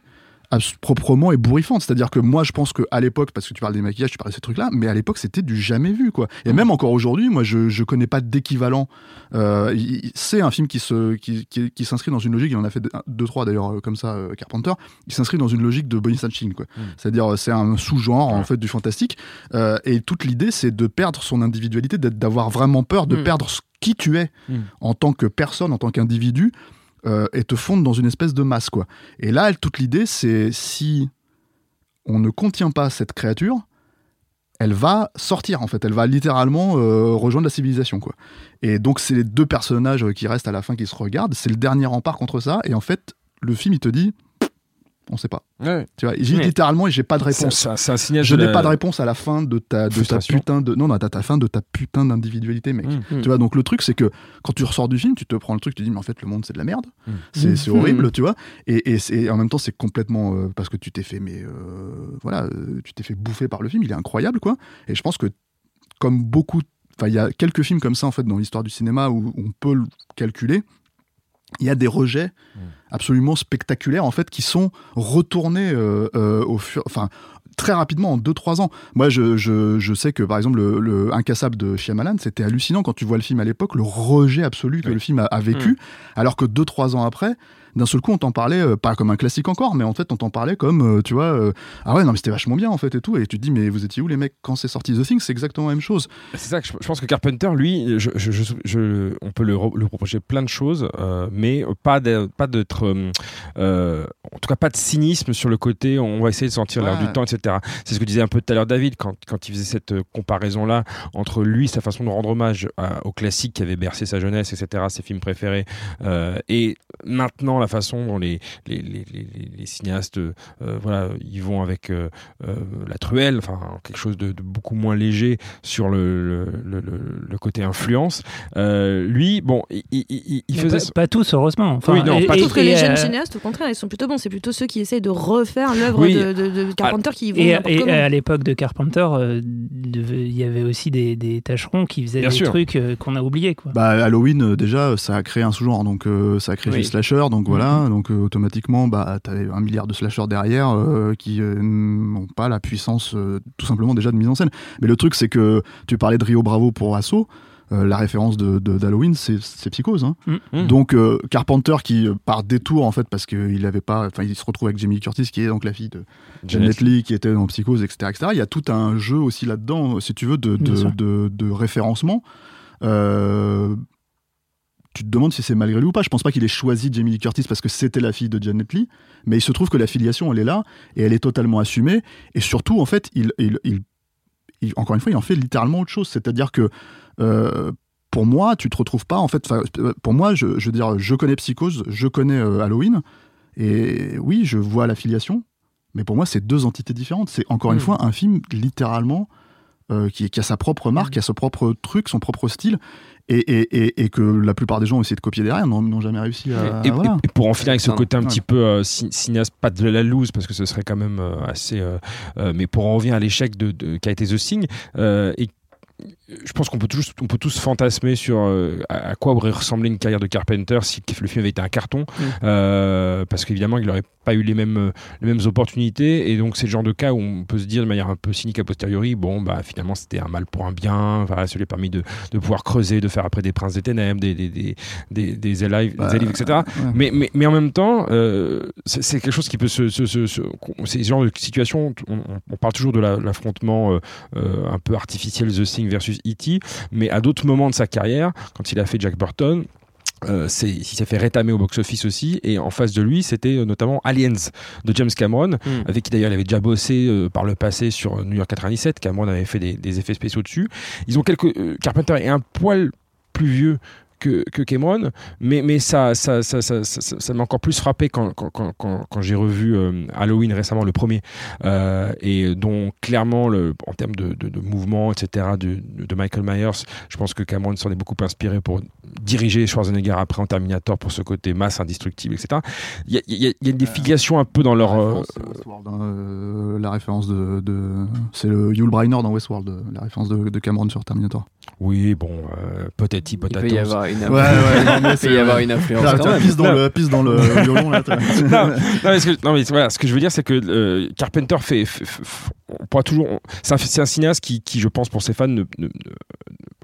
proprement ébouriffante. C'est-à-dire que moi, je pense qu'à l'époque, parce que tu parles des maquillages, tu parles de ces trucs-là, mais à l'époque, c'était du jamais vu, quoi. Et même encore aujourd'hui, moi, je, je connais pas d'équivalent. Euh, c'est un film qui se, qui, qui, qui s'inscrit dans une logique, il en a fait deux, trois d'ailleurs, euh, comme ça, euh, Carpenter, il s'inscrit dans une logique de Bonnie Snatching, quoi. C'est-à-dire, euh, c'est un sous-genre, en fait, du fantastique. Euh, et toute l'idée, c'est de perdre son individualité, d'avoir vraiment peur de Mm. perdre ce- qui tu es Mm. en tant que personne, en tant qu'individu, euh, et te fondre dans une espèce de masse, quoi. Et là, toute l'idée, c'est si on ne contient pas cette créature, elle va sortir en fait, elle va littéralement euh, rejoindre la civilisation quoi. Et donc c'est les deux personnages euh, qui restent à la fin qui se regardent, c'est le dernier rempart contre ça et en fait le film il te dit on sait pas. Ouais. Tu vois, j'ai littéralement et j'ai pas de C'est- réponse. c'est- C'est un signal Je de n'ai la- pas de réponse à la fin de ta, de ta putain de non non à ta fin de ta putain d'individualité mec. Mm. Tu vois donc le truc c'est que quand tu ressors du film tu te prends le truc tu te dis mais en fait le monde c'est de la merde. Mm. C'est c'est Mm. horrible tu vois et, et, c'est- et en même temps c'est complètement euh, parce que tu t'es fait mais euh, voilà euh, tu t'es fait bouffer par le film il est incroyable quoi et je pense que comme beaucoup enfin il y a quelques films comme ça en fait dans l'histoire du cinéma où on peut le calculer il y a des rejets Mm. absolument spectaculaires en fait qui sont retournés euh, euh, au fur enfin très rapidement en 2-3 ans. Moi, je, je, je sais que par exemple, le, le Incassable de Shyamalan, c'était hallucinant quand tu vois le film à l'époque, le rejet absolu que le film a, a vécu, alors que 2-3 ans après, d'un seul coup, on t'en parlait, euh, pas comme un classique encore, mais en fait, on t'en parlait comme, euh, tu vois, euh, ah ouais, non, mais c'était vachement bien en fait et tout. Et tu te dis, mais vous étiez où les mecs quand c'est sorti The Thing C'est exactement la même chose. C'est ça que je, je pense que Carpenter, lui, je, je- on peut le, re- le reprocher plein de choses, mais pas d'être, en tout cas pas de cynisme sur le côté. On va essayer de sortir l'air Ouais. du temps, etc. C'est ce que disait un peu tout à l'heure David quand, quand il faisait cette euh, comparaison là entre lui, sa façon de rendre hommage à- au classique qui avait bercé sa jeunesse, etc. Ses films préférés, et maintenant la façon dont les les, les, les- les cinéastes, euh, voilà, ils vont avec euh, euh, la truelle, enfin quelque chose de, de beaucoup moins léger sur le, le, le- le- le côté influence. Euh, lui, bon, il, il- il- faisait. pas, pas tous, heureusement. Enfin, Oui, non, pas Je tous. que les euh, jeunes cinéastes, au contraire, ils sont plutôt bons. C'est plutôt ceux qui essayent de refaire l'œuvre Oui. de, de- de Carpenter qui vont Et, et à l'époque de Carpenter, euh, il y avait aussi des, des tâcherons qui faisaient Bien des sûr. trucs euh, qu'on a oubliés. Quoi. Bah, Halloween, déjà, ça a créé un sous-genre, donc euh, ça a créé Oui. le slasher, donc voilà, donc euh, automatiquement, bah, t'avais un milliard de slashers derrière euh, qui euh, n'ont pas la puissance, tout simplement déjà de mise en scène. Mais le truc, c'est que tu parlais de Rio Bravo pour Assaut. euh, la référence de d'Halloween, c'est Psychose. Hein. Mm. Donc euh, Carpenter qui euh, par détour en fait parce qu'il avait pas, enfin il se retrouve avec Jamie Curtis qui est donc la fille de Janet Lee qui était dans Psychose, etc., etc. Il y a tout un jeu aussi là-dedans, si tu veux, de, de, de référencement. Tu te demandes si c'est malgré lui ou pas. Je pense pas qu'il ait choisi Jamie Lee Curtis parce que c'était la fille de Janet Lee, mais il se trouve que la filiation, elle est là et elle est totalement assumée. Et surtout, en fait, il, il, il- il- encore une fois, il en fait littéralement autre chose. C'est-à-dire que euh, pour moi, tu te retrouves pas, en fait, pour moi, je, je veux dire, je connais Psychose, je connais euh, Halloween, et oui, je vois la filiation, mais pour moi, c'est deux entités différentes. C'est encore une Mm. fois un film littéralement euh, qui, qui a sa propre marque, qui a son propre truc, son propre style, et, et, et, et que la plupart des gens ont essayé de copier derrière, n'ont jamais réussi à. Et, voilà. et- et pour en finir avec ce côté un Ouais. petit peu euh, ci- cinéaste, pas de la loose, parce que ce serait quand même euh, assez. euh, euh, mais pour en revenir à l'échec de, de- qu'a été The Thing, euh, et je pense qu'on peut tous, on peut tous fantasmer sur euh, à à quoi aurait ressemblé une carrière de Carpenter si le film avait été un carton, euh, parce qu'évidemment il n'aurait pas eu les mêmes, euh, les mêmes opportunités, et donc c'est le genre de cas où on peut se dire de manière un peu cynique a posteriori, bon bah finalement c'était un mal pour un bien, voilà, ça lui a permis de, de pouvoir creuser, de faire après des Princes des Ténèbres, des, des, des, des, des Alive, Bah, Alive, etc. ouais. Mais, mais, mais en même temps, euh, c'est quelque chose qui peut se. se, se, se- c'est ce genre de situation. On, on parle toujours de la- l'affrontement un peu artificiel The Thing versus E.T., mais à d'autres moments de sa carrière, quand il a fait Jack Burton, euh, il s'est fait rétamer au box-office aussi, et en face de lui, c'était euh, notamment Aliens de James Cameron, Mm. avec qui d'ailleurs il avait déjà bossé euh, par le passé sur New York 97. Cameron avait fait des, des effets spéciaux dessus. Ils ont quelques. euh, Carpenter est un poil plus vieux que, que Cameron, mais, mais ça, ça, ça, ça, ça, ça m'a encore plus frappé quand, quand, quand, quand, quand j'ai revu euh, Halloween récemment, le premier, euh, et dont clairement, le, en termes de, de, de mouvement, etc., de, de Michael Myers, je pense que Cameron s'en est beaucoup inspiré pour diriger Schwarzenegger après en Terminator pour ce côté masse indestructible, etc. Il y a, il y a, y a une défigation un peu dans leur. euh, Euh, la référence de, de- c'est le Yul Brynner dans Westworld, euh, la référence de, de Cameron sur Terminator. Oui, bon, euh, peut-être Il y avoir une Ouais, ouais, non, mais [laughs] il peut y avoir une influence. Là, quand même. pisse dans le, pisse dans le violon là. [laughs] non, non, mais ce que, non, mais voilà, ce que je veux dire, c'est que euh, Carpenter fait, fait- fait- on pourra toujours, c'est un, un cinéaste qui, qui, je pense, pour ses fans, ne, ne- ne-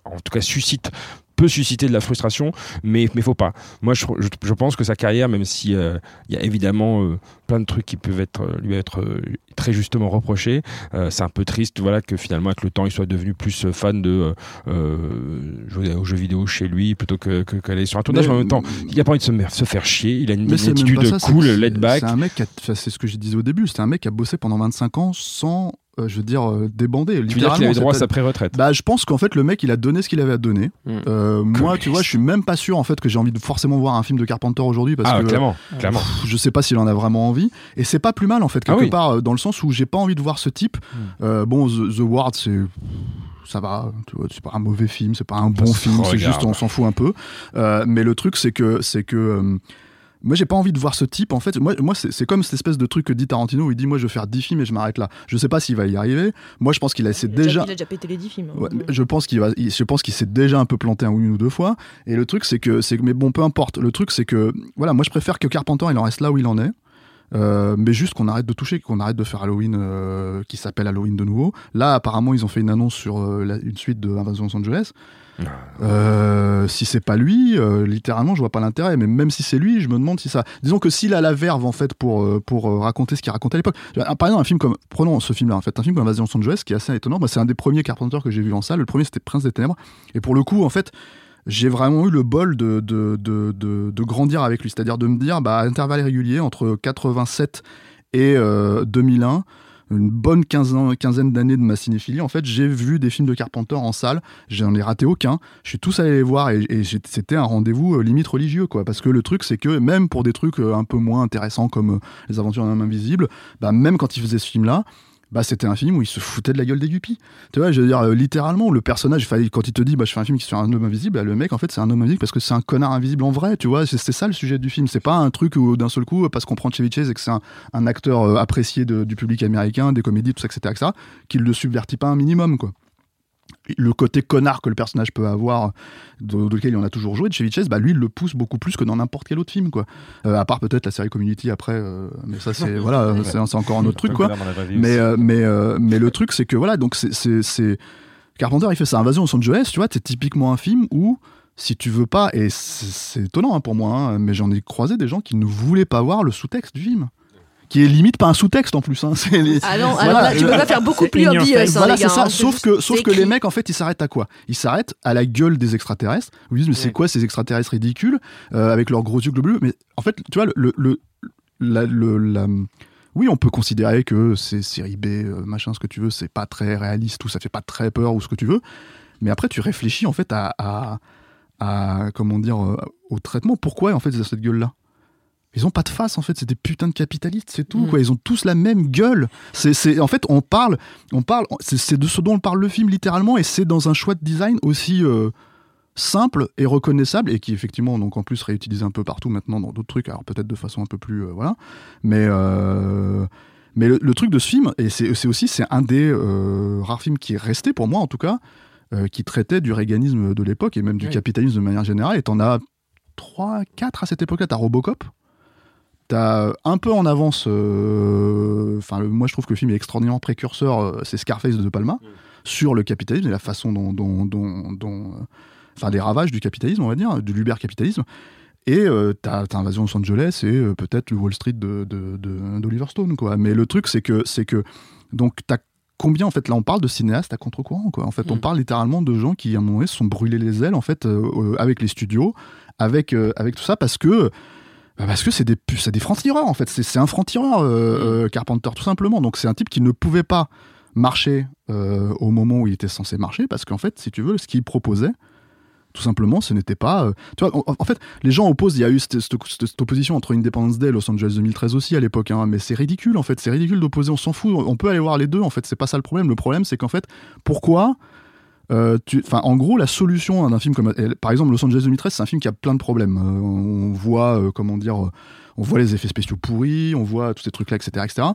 en tout cas, suscite peut susciter de la frustration, mais mais faut pas. Moi, je, je, je pense que sa carrière, même si euh, il y a évidemment euh, plein de trucs qui peuvent être euh, lui être euh, très justement reprochés, euh, c'est un peu triste, voilà, que finalement avec le temps, il soit devenu plus euh, fan de euh, jouer aux jeux vidéo chez lui plutôt que qu'aller sur un tournage. Mais- en même temps, il a pas envie de se, faire chier. Il a une, attitude ça, cool, laid back. C'est un mec, c'est ce que je disais au début, c'est un mec qui a bossé pendant 25 ans sans, euh, je veux dire, euh, débander. Tu veux dire qu'il littéralement, avait droit à sa pré-retraite Bah, je pense qu'en fait, le mec, il a donné ce qu'il avait à donner. Mm. Euh, moi, tu vois, je suis même pas sûr en fait que j'ai envie de forcément voir un film de Carpenter aujourd'hui parce Ah, que clairement, clairement. pff, je sais pas s'il en a vraiment envie. Et c'est pas plus mal en fait Ah quelque oui. part euh, dans le sens où j'ai pas envie de voir ce type. Euh, bon, The, The Ward, c'est ça va, tu vois, c'est pas un mauvais film, c'est pas un bon se film, c'est juste on s'en fout un peu. Euh, mais le truc, c'est que c'est que euh, moi, j'ai pas envie de voir ce type. En fait, moi, moi c'est comme cette espèce de truc que dit Tarantino où il dit Moi, je vais faire 10 films et je m'arrête là. Je sais pas s'il va y arriver. Moi, je pense qu'il a essayé Il a déjà. il a déjà pété les 10 films. hein. Ouais, je pense qu'il va, je pense qu'il s'est déjà un peu planté un ou une ou deux fois. Et le truc, c'est que, c'est mais bon, peu importe. Le truc, c'est que, voilà, moi, je préfère que Carpenter, il en reste là où il en est. Euh, mais juste qu'on arrête de toucher, qu'on arrête de faire Halloween euh, qui s'appelle Halloween de nouveau. Là, apparemment, ils ont fait une annonce sur euh, la- une suite de Invasion Los Angeles. Euh, si c'est pas lui, euh, littéralement, je vois pas l'intérêt. Mais même si c'est lui, je me demande si ça. Disons que s'il a la verve en fait pour euh, pour raconter ce qu'il racontait à l'époque. Par exemple, un film comme prenons ce film-là en fait, un film comme Invasion Los Angeles qui est assez étonnant. C'est un des premiers Carpenter que j'ai vu en salle. Le premier, c'était Prince des Ténèbres. Et pour le coup, en fait. J'ai vraiment eu le bol de, de, de, grandir avec lui, c'est-à-dire de me dire, bah, à intervalles réguliers, entre 87 et euh, 2001, une bonne quinzaine, d'années de ma cinéphilie, en fait, j'ai vu des films de Carpenter en salle, j'en ai raté aucun, je suis tous allé les voir et, c'était un rendez-vous euh, limite religieux, quoi, parce que le truc, c'est que même pour des trucs euh, un peu moins intéressants comme euh, Les Aventures d'un homme invisible, bah, même quand il faisait ce film-là, bah, c'était un film où il se foutait de la gueule des guppies. Tu vois, je veux dire, euh, littéralement, le personnage, quand il te dit, bah, je fais un film qui sur un homme invisible, bah, le mec, en fait, c'est un homme invisible parce que c'est un connard invisible en vrai, tu vois, c'est ça le sujet du film. C'est pas un truc où d'un seul coup, parce qu'on prend Chevy et que c'est un, acteur euh, apprécié du public américain, des comédies, tout ça, etc., etc., qu'il le subvertit pas un minimum, quoi. Le côté connard que le personnage peut avoir, de, de lequel il en a toujours joué, de Chevy Chase, bah, lui, il le pousse beaucoup plus que dans n'importe quel autre film, quoi. Euh, à part peut-être la série Community après, euh, mais ça, c'est, [laughs] voilà, c'est encore un autre truc, quoi. Mais, euh, mais, mais le truc, c'est que voilà, donc c'est- Carpenter, il fait sa Invasion Los Angeles, tu vois, c'est typiquement un film où, si tu veux pas, et c'est c'est étonnant hein, pour moi, hein, mais j'en ai croisé des gens qui ne voulaient pas voir le sous-texte du film. Qui est limite pas un sous-texte en plus. Hein. [laughs] les- Ah non, Voilà, alors là, tu peux pas faire beaucoup plus obvious, hein, voilà, c'est ça. hein, Sauf que, sauf que les mecs, en fait, ils s'arrêtent à quoi? Ils s'arrêtent à la gueule des extraterrestres. Ils disent, mais c'est quoi ces extraterrestres ridicules euh, avec leurs gros yeux globuleux? Mais en fait, tu vois, le, le, la- le- la- oui, on peut considérer que c'est série B, euh, machin, ce que tu veux, c'est pas très réaliste ou ça fait pas très peur ou ce que tu veux. Mais après, tu réfléchis en fait à, à, à- comment dire, euh, au traitement. Pourquoi en fait ils ont cette gueule-là? Ils ont pas de face en fait, c'est des putains de capitalistes, c'est tout Mm. quoi. Ils ont tous la même gueule. C'est, en fait, on parle, on parle, c'est, de ce dont on parle le film littéralement, et c'est dans un choix de design aussi euh, simple et reconnaissable, et qui effectivement donc en plus réutilisé un peu partout maintenant dans d'autres trucs, alors peut-être de façon un peu plus euh, voilà, mais euh, mais le, le truc de ce film, et c'est, aussi c'est un des rares films qui est resté pour moi en tout cas, qui traitait du réganisme de l'époque et même du Oui. capitalisme de manière générale. Et t'en as 3, 4 à cette époque-là. T'as Robocop. T'as un peu en avance. euh, Enfin, moi je trouve que le film est extraordinairement précurseur. euh, c'est Scarface de De Palma sur le capitalisme et la façon dont, dont, dont- dont, euh, enfin, les ravages du capitalisme, on va dire, du l'uber-capitalisme. Et euh, t'as t'as Invasion Los Angeles et euh, peut-être le Wall Street de, de, de- d'Oliver Stone, quoi. Mais le truc, c'est que, c'est que, donc, t'as combien, en fait, là, on parle de cinéastes à contre-courant, quoi. En fait, on Mm. parle littéralement de gens qui, à un moment donné, se sont brûlés les ailes, en fait, euh, euh, avec les studios, avec, euh, avec tout ça, parce que, bah, parce que c'est des, des francs-tireurs, en fait. C'est un franc-tireur, euh, euh, Carpenter, tout simplement. Donc, c'est un type qui ne pouvait pas marcher euh, au moment où il était censé marcher, parce qu'en fait, si tu veux, ce qu'il proposait, Tout simplement, ce n'était pas. euh, tu vois, en, en fait, les gens opposent. Il y a eu cette, cette- cette- cette opposition entre Independence Day et Los Angeles 2013 aussi à l'époque, hein, mais c'est ridicule en fait. C'est ridicule d'opposer. On s'en fout. On peut aller voir les deux. En fait, c'est pas ça le problème. Le problème, c'est qu'en fait, pourquoi euh, tu- en gros, la solution d'un film comme, par exemple, Los Angeles 2013, c'est un film qui a plein de problèmes. Euh, on voit, euh, comment dire, on voit les effets spéciaux pourris, on voit tous ces trucs-là, etc., etc.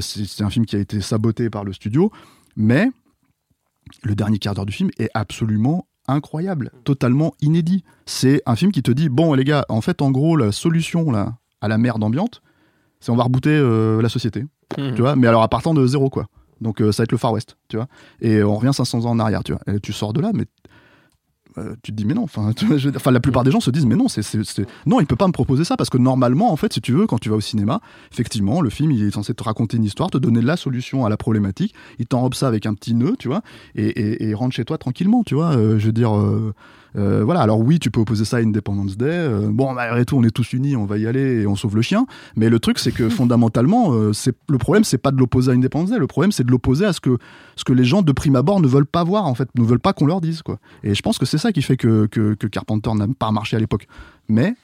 C'est un film qui a été saboté par le studio, mais le dernier quart d'heure du film est absolument incroyable, totalement inédit. C'est un film qui te dit bon les gars, en fait, en gros, la solution là à la merde ambiante, c'est on va rebooter la société, Mhm. tu vois. Mais alors à partant de zéro quoi. Donc euh, ça va être le Far West, tu vois. Et on revient 500 ans en arrière, tu vois. Et tu sors de là, mais euh, tu te dis mais non. Enfin, [laughs] la plupart des gens se disent mais non, c'est, non, il peut pas me proposer ça parce que normalement, en fait, si tu veux, quand tu vas au cinéma, effectivement, le film il est censé te raconter une histoire, te donner la solution à la problématique. Il t'enrobe ça avec un petit nœud, tu vois, et, rentre chez toi tranquillement, tu vois. Euh, je veux dire. euh, euh, voilà, alors oui, tu peux opposer ça à Independence Day. euh, bon, malgré tout, on est tous unis, on va y aller et on sauve le chien. Mais le truc, c'est que [laughs] fondamentalement, euh, c'est le problème, c'est pas de l'opposer à Independence Day. Le problème, c'est de l'opposer à ce que ce que les gens de prime abord ne veulent pas voir, en fait, ne veulent pas qu'on leur dise, quoi. Et je pense que c'est ça qui fait que, que, que Carpenter n'a pas marché à l'époque. Mais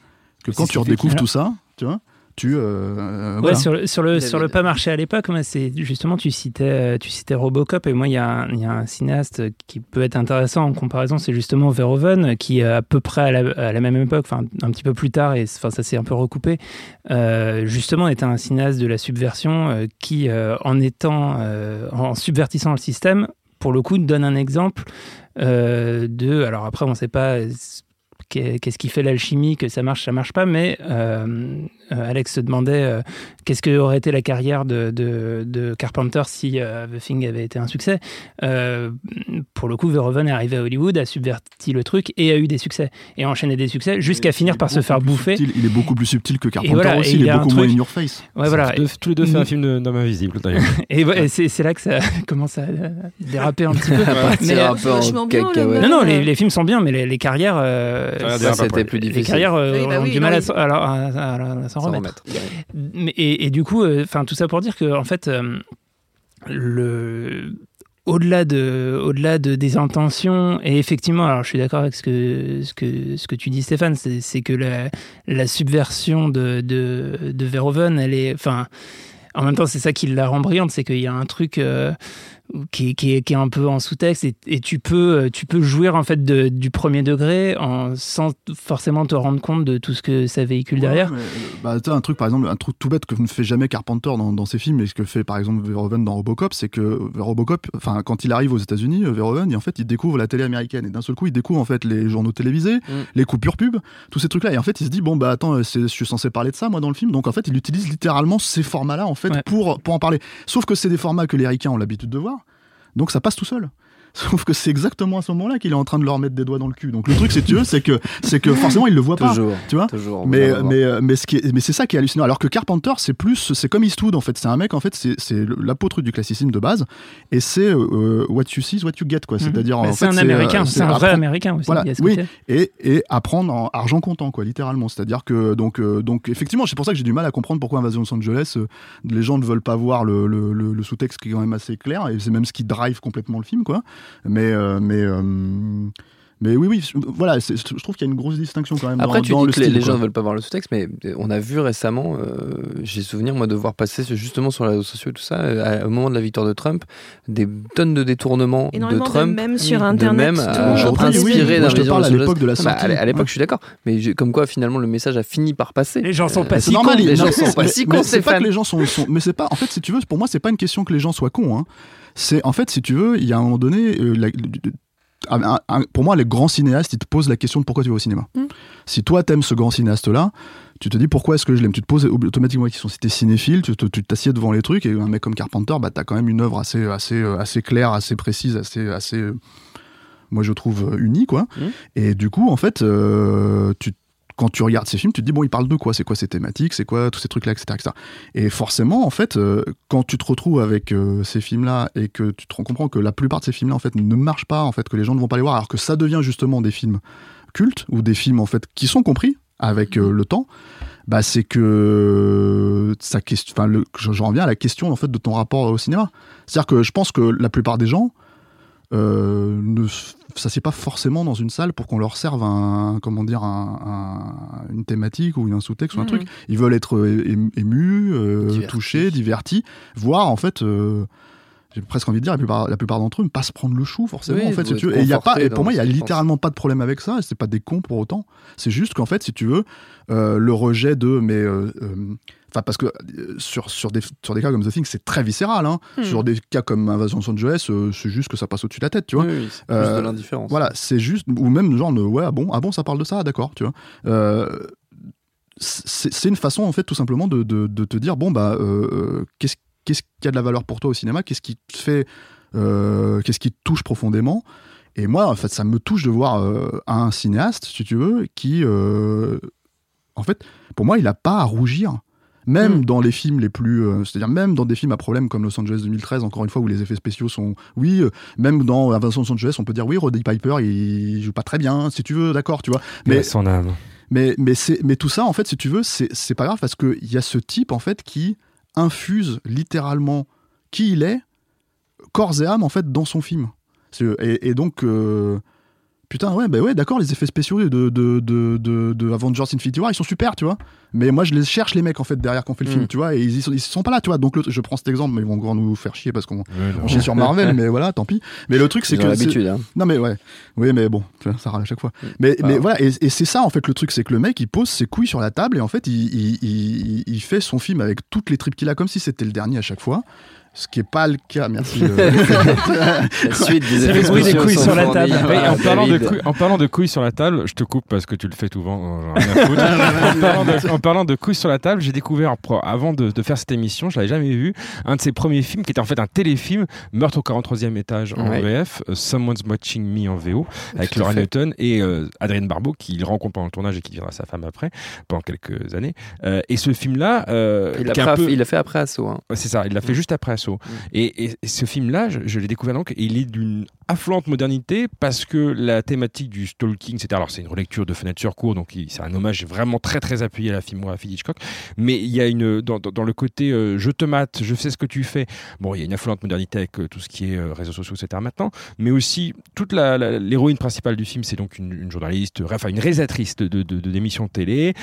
que quand tu redécouvres tout ça, tu vois, tu euh, euh, Ouais, voilà. sur le, sur le, sur pas marché à l'époque, c'est justement, tu citais, euh, tu citais Robocop, et moi, il y, a un- il y a un cinéaste qui peut être intéressant en comparaison, c'est justement Verhoeven, qui, à peu près à la, à la même époque, enfin, un petit peu plus tard, et enfin, ça s'est un peu recoupé, euh, justement, était un cinéaste de la subversion euh, qui, euh, en étant, euh, en subvertissant le système, pour le coup, donne un exemple euh, de. Alors après, on ne sait pas qu'est-ce qui fait l'alchimie, que ça marche, ça marche pas, mais euh, euh, Alex se demandait euh, qu'est-ce que aurait été la carrière de, de, de Carpenter si euh, The Thing avait été un succès? Euh, pour le coup, Verhoeven est arrivé à Hollywood, a subverti le truc et a eu des succès, et a enchaîné des succès jusqu'à finir par se faire bouffer. subtil, il est beaucoup plus subtil que Carpenter voilà, aussi, il il y est a un beaucoup moins truc- in your face. Ouais, voilà. Tous les deux- tous les deux fait un film d'homme invisible d'ailleurs. [laughs] Et, ouais, et c'est là que ça [laughs] commence à déraper un petit peu. [laughs] Mais, un peu en vachement bien, cacahuète. non, non, les, les films sont bien, mais les, les carrières, euh, Ça, dérape c'était plus les difficile. carrières euh, Oui, bah ont oui, du non, mal à, s'en- à- à- à- à s'en S'en remettre. remettre. Mais- et, et du coup, euh, enfin tout ça pour dire que en fait, euh, le au-delà de, au-delà de des intentions, et effectivement, alors je suis d'accord avec ce que, ce que, ce que tu dis, Stéphane, c'est, que la, la subversion de, de, de Verhoeven, elle est, enfin, en même temps, c'est ça qui la rend brillante, c'est qu'il y a un truc euh, qui, est- qui, est, qui est un peu en sous-texte, et, et tu peux, tu peux jouir en fait de- du premier degré en, sans forcément te rendre compte de tout ce que ça véhicule derrière. Mais, euh, bah, un truc, par exemple, un truc tout bête que ne fait jamais Carpenter dans, dans ses films, et ce que fait par exemple Verhoeven dans Robocop, c'est que euh, Robocop, enfin, quand il arrive aux États-Unis, euh, Verhoeven, il, en fait, il découvre la télé américaine, et d'un seul coup, il découvre en fait les journaux télévisés, les coupures pub, tous ces trucs-là, et en fait, il se dit bon bah attends, euh, je suis censé parler de ça moi dans le film, donc en fait, il utilise littéralement ces formats-là en fait Ouais. pour pour en parler. Sauf que c'est des formats que les ricains ont l'habitude de voir, donc ça passe tout seul. Sauf que c'est exactement à ce moment-là qu'il est en train de leur mettre des doigts dans le cul. Donc le truc, si tu veux, c'est que c'est que forcément il le voit pas. Toujours. Tu vois Toujours. mais, mais, euh, mais, ce qui est- mais c'est ça qui est hallucinant. Alors que Carpenter, c'est plus, c'est comme Eastwood en fait. C'est un mec en fait, c'est c'est l'apôtre du classicisme de base, et c'est euh, what you see, is what you get quoi. C'est-à-dire Bah, en c'est un américain, euh, c'est un vrai américain aussi. Voilà, oui, et, et apprendre en argent comptant, quoi, littéralement. C'est-à-dire que, donc, euh, donc effectivement, c'est pour ça que j'ai du mal à comprendre pourquoi Invasion Los Angeles, euh, les gens ne veulent pas voir le, le, le- le sous-texte qui est quand même assez clair, et c'est même ce qui drive complètement le film, quoi. Mais, euh, mais, euh, mais oui, oui, je- voilà, je trouve qu'il y a une grosse distinction quand même Après, dans, tu dans dis le que les, style, les quoi. gens ne veulent pas voir le sous-texte, mais euh, on a vu récemment, euh, j'ai souvenir moi de voir passer justement sur les réseaux sociaux et tout ça, euh, à- au moment de la victoire de Trump, des tonnes de détournements de Énormément de Trump. sur de Internet, mèmes, tout euh, le monde Aujourd'hui, oui, inspirés moi, je te parle à l'époque de la sortie. l'é- à l'époque, Ouais. je suis d'accord. Mais je- comme quoi, finalement, le message a fini par passer. Les gens sont pas Euh, si C'est normal, cons. les gens sont pas mais- si cons, C'est pas que les gens sont, sont- mais c'est pas. En fait, si tu veux, pour moi, c'est pas une question que les gens soient cons. hein. C'est en fait, si tu veux, il y a un moment donné, euh, la- un- un- pour moi, les grands cinéastes, ils te posent la question de pourquoi tu vas au cinéma. Mm. Si toi t'aimes ce grand cinéaste-là, tu te dis pourquoi est-ce que je l'aime? Tu te poses automatiquement qui sont cités cinéphiles, tu t'assieds devant les trucs et un mec comme Carpenter, bah t'as quand même une œuvre assez, assez, euh, assez claire, assez précise, assez, assez, moi je trouve euh, unie quoi. Mm. Et du coup, en fait, euh, tu quand tu regardes ces films, tu te dis, bon, ils parlent de quoi? C'est quoi ces thématiques? C'est quoi tous ces trucs-là, etc., etc. Et forcément, en fait, euh, quand tu te retrouves avec euh, ces films-là et que tu te rends comprends que la plupart de ces films-là, en fait, ne marchent pas, en fait, que les gens ne vont pas les voir, alors que ça devient justement des films cultes ou des films, en fait, qui sont compris avec euh, le temps, bah, c'est que ça question, enfin, le, je, je reviens à la question, en fait, de ton rapport au cinéma. C'est-à-dire que je pense que la plupart des gens, ne s- s'assied pas forcément dans une salle pour qu'on leur serve un, comment dire, un- un- une thématique ou un sous-texte ou un Mhm. truc. Ils veulent être euh, ém- émus, euh, Divertis. touchés, divertis, voire en fait. euh, j'ai presque envie de dire, la plupart, la plupart d'entre eux ne pas se prendre le chou forcément. Oui, en fait, vous si êtes tu veux. Et, il y a pas, conforté et pour moi, il y a littéralement pas de problème avec ça. C'est pas des cons pour autant. C'est juste qu'en fait, si tu veux, euh, le rejet de. Mais. euh, euh, Enfin, parce que sur, sur, des, sur des cas comme The Thing, c'est très viscéral. Hein. Hmm. Sur des cas comme Invasion de Angeles, euh, c'est juste que ça passe au-dessus de la tête, tu vois. Oui, oui, c'est Euh, de l'indifférence. Voilà, c'est juste. Ou même genre, de, ouais, ah bon, ah bon, ça parle de ça, d'accord, tu vois. Euh, c'est une façon, en fait, tout simplement de, de, de te dire bon, bah, euh, qu'est-ce qu'est-ce qui a de la valeur pour toi au cinéma Qu'est-ce qui te fait. euh, qu'est-ce qui te touche profondément Et moi, en fait, ça me touche de voir euh, un cinéaste, si tu veux, qui. euh, en fait, pour moi, il n'a pas à rougir. Même Mm. dans les films les plus. C'est-à-dire, même dans des films à problème comme Los Angeles 2013, encore une fois, où les effets spéciaux sont. Oui, même dans de Los Angeles, on peut dire oui, Roddy Piper, il joue pas très bien, si tu veux, d'accord, tu vois. Mais Mais, son âme. mais, mais, mais tout ça, en fait, si tu veux, c'est c'est pas grave parce qu'il y a ce type, en fait, qui infuse littéralement qui il est, corps et âme, en fait, dans son film. Et donc. euh, Putain, ouais, bah ouais, d'accord, les effets spéciaux de, de, de, de, de Avengers Infinity War, ils sont super, tu vois. Mais moi, je les cherche, les mecs, en fait, derrière qu'on fait le Mm. film, tu vois, et ils, ils sont pas là, tu vois. Donc, le- je prends cet exemple, mais ils vont encore nous faire chier parce qu'on on chie sur Marvel, [laughs] mais voilà, tant pis. Mais le truc, c'est que. l'habitude. hein. Non mais ouais, oui mais bon, tu vois, ça râle à chaque fois. Mais, Ah. mais voilà, et, et c'est ça en fait le truc, c'est que le mec il pose ses couilles sur la table et en fait il, il, il- il fait son film avec toutes les tripes qu'il a comme si c'était le dernier à chaque fois. Ce qui est pas le cas, merci. [laughs] euh. La suite des effets des couilles sur la table. en, parlant de couilles, en parlant de couilles sur la table, je te coupe parce que tu le fais souvent. foutre. [laughs] en, parlant de, en parlant de couilles sur la table, j'ai découvert, avant de, de faire cette émission, je l'avais jamais vu, un de ses premiers films qui était en fait un téléfilm, Meurtre au 43e étage en Ouais. VF, euh, Someone's Watching Me en VO, avec Laura. Newton et euh, Adrienne Barbeau, qu'il rencontre pendant le tournage et qui deviendra sa femme après, pendant quelques années. Euh, et ce film-là, euh, Il l'a qui un fait- peu- il l'a fait après Asso. hein. C'est ça, il l'a fait juste après Assaut. Et, et- et ce film-là, je, je l'ai découvert donc, et il est d'une affluente modernité parce que la thématique du stalking, alors c'est une relecture de Fenêtre sur cour, donc c'est un hommage vraiment très très appuyé à la filmographie d'Hitchcock, mais il y a une dans, dans- dans le côté euh, je te mate, je sais ce que tu fais. Bon, il y a une affluente modernité avec euh, tout ce qui est euh, réseaux sociaux, etc. Maintenant, mais aussi toute l'héroïne principale du film, c'est donc une, une journaliste, enfin une réalisatrice de, de, de- d'émissions télé.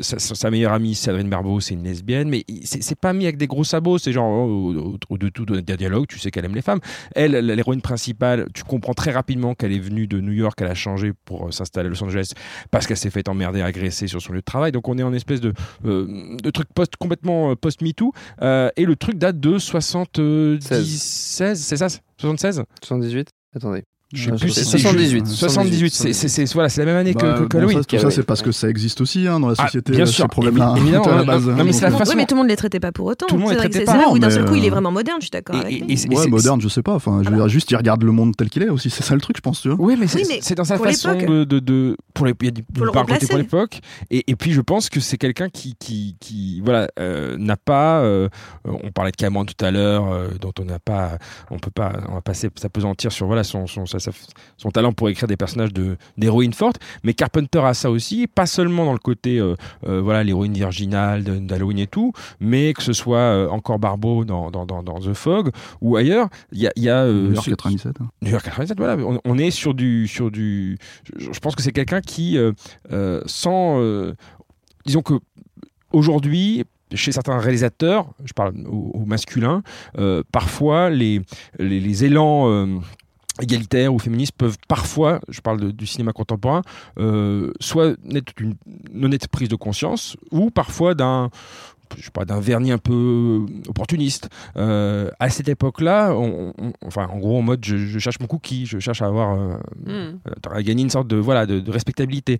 Sa, meilleure amie, Adrien Barbeau, c'est une lesbienne, mais c'est pas mis avec des gros sabots, c'est genre oh, au- de tout des dialogues, tu sais qu'elle aime les femmes. Elle, l'héroïne principale, tu comprends très rapidement qu'elle est venue de New York, elle a changé pour euh, s'installer à Los Angeles parce qu'elle s'est fait emmerder, agresser sur son lieu de travail. Donc on est en espèce de, euh, truc post, complètement euh, post-MeToo. Euh, et le truc date de 76, 16, c'est ça? 76 78 Attendez. Je sais Ah, plus c'est si c'est 78. 78, c'est, c'est, c'est- voilà, c'est la même année que, Bah, que, que bon, Halloween. ça, tout ça, c'est parce que ça existe aussi hein, dans la Ah, société, bien euh, sûr, ces problèmes-là. évi- évidemment, [laughs] à la non, base, non, mais c'est la façon- mais tout le monde les traitait pas pour autant. Tout le monde C'est les vrai que traitait c'est pas. où d'un seul coup il est euh, vraiment moderne, je suis d'accord Ouais, c'est- moderne, je sais pas. Enfin, je veux dire, juste, il regarde le monde tel qu'il est aussi. C'est ça le truc, je pense, tu vois. Oui, mais c'est, c'est dans sa façon de, pour les, il y a du Faut le par côté replacer. pour l'époque, et, puis je pense que c'est quelqu'un qui, qui, qui voilà, euh, n'a pas. on parlait de Cameron tout à l'heure, dont on n'a pas, on peut pas, on va passer s'apesantir sur voilà son, son, talent pour écrire des personnages de d'héroïnes fortes, mais Carpenter a ça aussi, pas seulement dans le côté euh, euh, voilà l'héroïne virginale d'Halloween et tout, mais que ce soit euh, encore Barbeau dans, dans, dans, dans The Fog ou ailleurs, il y a, il y a New York ce- 97. hein. New York 97, voilà, on, on est sur du, sur du. Je, je pense que c'est quelqu'un qui, sans, disons que aujourd'hui, chez certains réalisateurs, je parle au, au masculin, euh, parfois les, les, les élans. euh, égalitaires ou féministes peuvent parfois, je parle du cinéma contemporain, euh, soit naître d'une honnête prise de conscience ou parfois d'un je sais pas, d'un vernis un peu opportuniste. Euh, à cette époque-là, on- on- enfin, en gros, en mode, je, je cherche mon cookie, je cherche à avoir, euh, Hmm. euh, à gagner une sorte de, voilà, de, de respectabilité.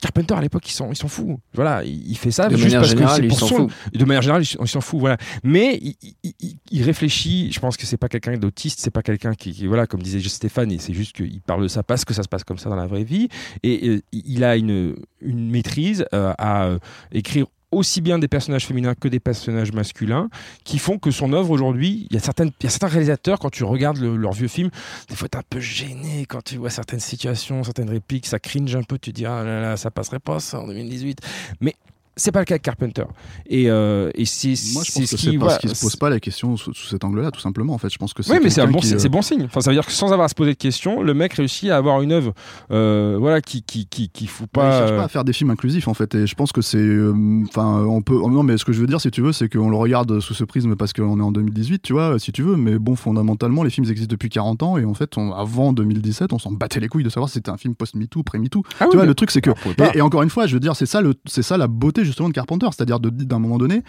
Carpenter, à l'époque, ils s'en, ils s'en fout. Voilà, il, il fait ça De juste manière parce générale, que c'est pour s'en son- fout. De manière générale, il, s'en fout, voilà. Mais il, il- il- il réfléchit. Je pense que c'est pas quelqu'un d'autiste, c'est pas quelqu'un qui, qui- voilà, comme disait Stéphane, et c'est juste qu'il parle de ça parce que ça se passe comme ça dans la vraie vie. Et euh, il a une, une maîtrise euh, à euh, écrire aussi bien des personnages féminins que des personnages masculins qui font que son œuvre aujourd'hui, il y a certains réalisateurs quand tu regardes le- leurs vieux films, des fois t'es un peu gêné quand tu vois certaines situations, certaines répliques, ça cringe un peu, tu dis ah là là, ça passerait pas ça en 2018. Mais c'est pas le cas de Carpenter. Et, euh, et c'est Moi, je pense ce que c'est parce qu'il se pose pas la question sous, sous cet angle-là, tout simplement. En fait, je pense que c'est. Oui, mais c'est bon, qui, euh, bon signe. Enfin, ça veut dire que sans avoir à se poser de questions, le mec réussit à avoir une œuvre, euh, voilà, qui qui qui qui fout Ouais, il pas. cherche euh, pas à faire des films inclusifs en fait et je pense que c'est euh, enfin on peut non mais ce que je veux dire si tu veux c'est qu'on le regarde sous ce prisme parce qu'on est en 2018 tu vois si tu veux mais bon fondamentalement les films existent depuis 40 ans et en fait on- avant 2017 on s'en battait les couilles de savoir si c'était un film post MeToo pré MeToo Ah oui, tu vois mais- le truc c'est que pas. et, et encore une fois je veux dire c'est ça le c'est ça la beauté justement de Carpenter c'est-à-dire d'un moment donné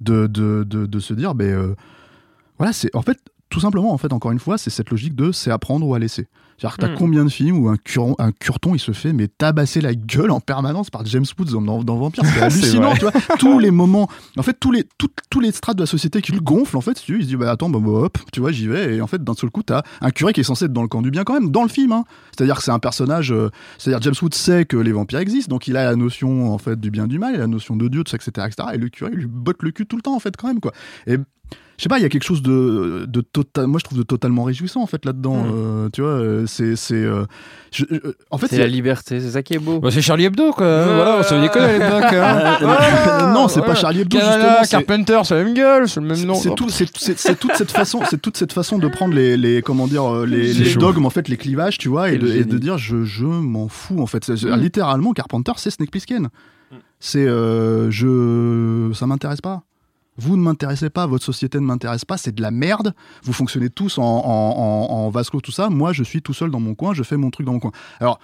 de de, de, se dire ben euh, voilà c'est en fait tout simplement en fait encore une fois c'est cette logique de c'est apprendre ou à laisser c'est-à-dire que t'as Mm. combien de films où un, curon- un curton il se fait mais tabasser la gueule en permanence par James Woods dans, dans Vampire c'est [laughs] hallucinant tu vois tous les moments en fait tous les tout- tous les strates de la société qui le gonflent en fait si tu il se dit bah attends bah, bah, hop tu vois j'y vais et en fait d'un seul coup t'as un curé qui est censé être dans le camp du bien quand même dans le film hein. c'est-à-dire que c'est un personnage euh, c'est-à-dire James Woods sait que les vampires existent donc il a la notion en fait du bien du mal et la notion de Dieu tout ça etc etc et le curé il lui botte le cul tout le temps en fait quand même quoi et je sais pas, il y a quelque chose de, de total, moi je trouve de totalement réjouissant en fait là-dedans. Mm. euh, tu vois, euh, c'est, c'est, euh, je- je- en fait, C'est la a- liberté, c'est ça qui est beau. Bah, c'est Charlie Hebdo, quoi. Voilà, on savait déconner à l'époque. hein. [laughs] Euh, non, c'est pas. Charlie Hebdo Canada, justement. c'est- Carpenter, c'est la même gueule, c'est le même nom. C'est tout, c'est, c'est- c'est toute cette façon, c'est toute cette façon de prendre les, les comment dire, les, C'est dogmes en fait, les clivages, tu vois, et de, et de génie. dire je, je m'en fous en fait. C'est- Mm. Littéralement, Carpenter, c'est Snake Plissken. C'est euh, je, ça m'intéresse pas. Vous ne m'intéressez pas, votre société ne m'intéresse pas, c'est de la merde. Vous fonctionnez tous en, en, tout ça. Moi, je suis tout seul dans mon coin, je fais mon truc dans mon coin. Alors,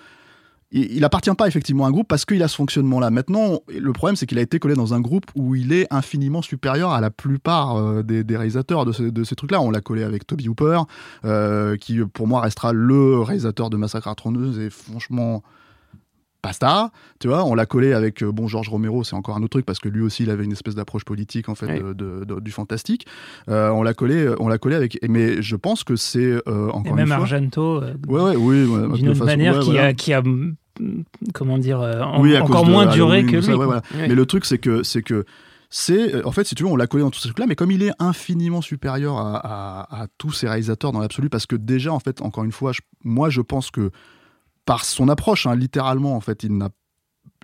il, appartient pas effectivement à un groupe parce qu'il a ce fonctionnement-là. Maintenant, le problème, c'est qu'il a été collé dans un groupe où il est infiniment supérieur à la plupart euh, des, réalisateurs de, ce- ces trucs-là. On l'a collé avec Toby Hooper, euh, qui pour moi restera le réalisateur de Massacre à la tronçonneuse et franchement basta, tu vois, on l'a collé avec euh, bon Georges Romero, c'est encore un autre truc parce que lui aussi il avait une espèce d'approche politique en fait Oui. de- de- de- du fantastique. Euh, on l'a collé, on l'a collé avec, mais je pense que c'est euh, Et encore même une fois. Argento, euh, Ouais, ouais, oui, ouais, d'une autre façon- manière, qui, voilà. a, qui a, mm, comment dire, euh, en- Oui, encore moins duré que lui. ça, voilà. Mais le truc, c'est que, c'est que, c'est, euh, en fait, si tu veux, on l'a collé dans tout ce truc-là, mais comme il est infiniment supérieur à, à- à tous ces réalisateurs dans l'absolu, parce que déjà, en fait, encore une fois, je- moi, je pense que par son approche, hein, littéralement, en fait, il n'a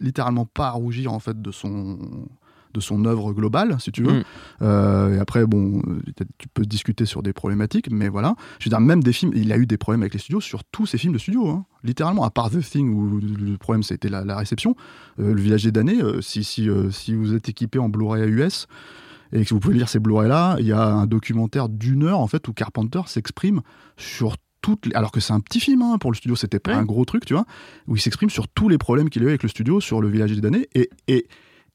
littéralement pas à rougir, en fait, de son de son œuvre globale, si tu veux. Mm. Euh, et après, bon, tu peux discuter sur des problématiques, mais voilà. Je veux dire, même des films, il a eu des problèmes avec les studios sur tous ces films de studio, hein. littéralement, à part The Thing, où le problème, c'était la, la réception. Euh, le Village des damnés, euh, si, si, si vous êtes équipé en Blu-ray US, et que vous pouvez lire ces Blu-ray-là, il y a un documentaire d'une heure, en fait, où Carpenter s'exprime sur toutes les- alors que c'est un petit film hein, pour le studio, c'était pas Ouais. un gros truc, tu vois, où il s'exprime sur tous les problèmes qu'il a eu avec le studio, sur le Village des damnés, et, et,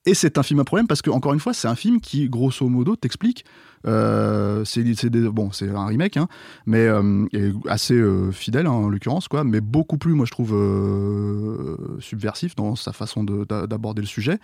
et c'est un film à problème parce que, encore une fois, c'est un film qui, grosso modo, t'explique. euh, c'est bon, c'est un remake, hein, mais euh, assez euh, fidèle hein, en l'occurrence, quoi, mais beaucoup plus, moi je trouve, euh, subversif dans sa façon de- d'a- d'aborder le sujet,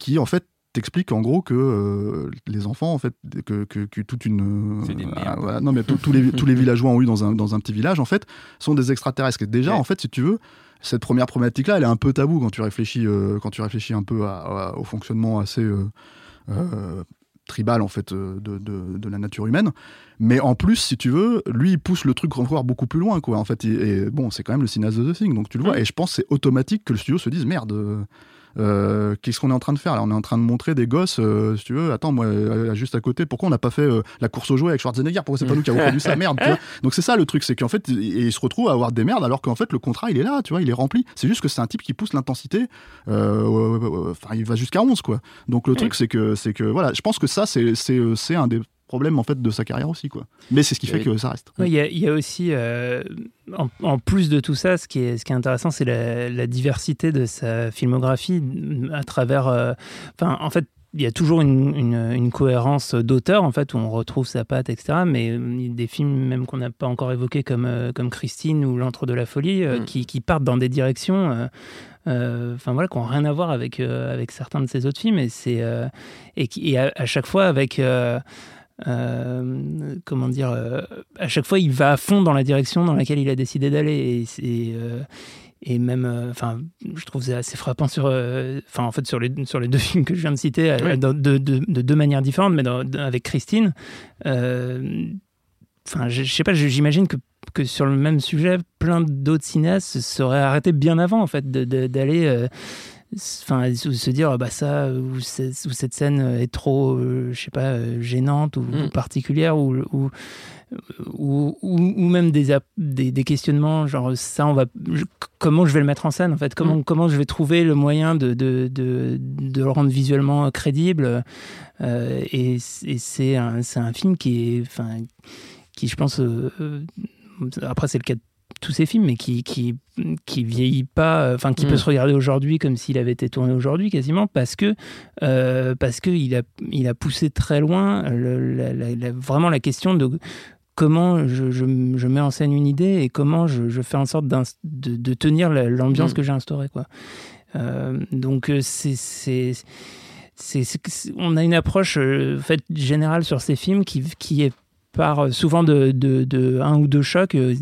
qui en fait t'explique en gros que euh, les enfants, en fait, que, que, que toute une. Des euh, voilà, non, mais tous- les, tous les villageois ont eu dans un, dans un petit village, en fait, sont des extraterrestres. Et déjà, Ouais. en fait, si tu veux, cette première problématique-là, elle est un peu taboue quand tu réfléchis, euh, quand tu réfléchis un peu à- à- au fonctionnement assez euh, tribal en fait de, de- de la nature humaine. Mais en plus, si tu veux, lui, il pousse le truc encore beaucoup plus loin, quoi. En fait, et bon, c'est quand même le cinéaste de The Thing, donc tu le vois. Et je pense c'est automatique que le studio se dise merde. Euh, Qu'est-ce qu'on est en train de faire là? On est en train de montrer des gosses, euh, si tu veux. Attends, moi, euh, juste à côté, pourquoi on n'a pas fait la course aux jouets avec Schwarzenegger? Pourquoi c'est pas nous qui avons produit ça Merde, tu [laughs] vois? Donc c'est ça le truc, c'est qu'en fait, il, se retrouve à avoir des merdes alors qu'en fait, le contrat, il est là, tu vois, il est rempli. C'est juste que c'est un type qui pousse l'intensité. Enfin, il va jusqu'à 11, quoi. Donc le truc, c'est que, c'est que, voilà, je pense que ça, c'est un des problèmes en fait de sa carrière aussi, quoi. Mais c'est ce qui fait que ça reste. Ouais, Il y, a- il y a aussi, euh, en, en plus de tout ça, ce qui est, ce qui est intéressant, c'est la, la diversité de sa filmographie à travers. euh, Enfin, en fait, il y a toujours une, une- une cohérence d'auteur, en fait, où on retrouve sa patte, etc. Mais euh, des films, même qu'on n'a pas encore évoqués, comme, euh, comme Christine ou L'Antre de la Folie, euh, Mm. qui, qui partent dans des directions. euh, euh, Enfin voilà, qui n'ont rien à voir avec, euh, avec certains de ses autres films. Et, c'est, euh, et, qui, et à, à chaque fois, avec. Euh, comment dire, euh, à chaque fois, il va à fond dans la direction dans laquelle il a décidé d'aller. Et, euh, et même, enfin, je trouve ça assez frappant sur, enfin, en fait, sur les, sur les deux [laughs] films que je viens de citer, de, de- de deux manières différentes, mais dans- avec Christine. Enfin, je, je sais pas, j'imagine que, que sur le même sujet, plein d'autres cinéastes se seraient arrêtés bien avant, en fait, d'aller. Euh, enfin, se dire bah ça ou, cette scène est trop, je sais pas, gênante ou, Mm. particulière ou, ou ou, même des, des, des questionnements genre ça on va je- comment je vais le mettre en scène en fait? Comment, Mm. comment je vais trouver le moyen de, de, de, de le rendre visuellement crédible Euh, et, et c'est un, c'est un film qui est enfin qui je pense euh, euh, après c'est le cas de tous ces films mais qui qui qui vieillit pas euh, enfin qui Mm. peut se regarder aujourd'hui comme s'il avait été tourné aujourd'hui quasiment parce que euh, parce que il a il a poussé très loin le- la- la- la- vraiment la question de comment je, je, je mets en scène une idée et comment je, je fais en sorte de, de tenir la- l'ambiance Mm. que j'ai instaurée. Quoi. Euh, donc c'est... on a une approche euh, en fait, générale sur ces films qui, qui est part euh, souvent de, de, de un ou deux chocs, euh,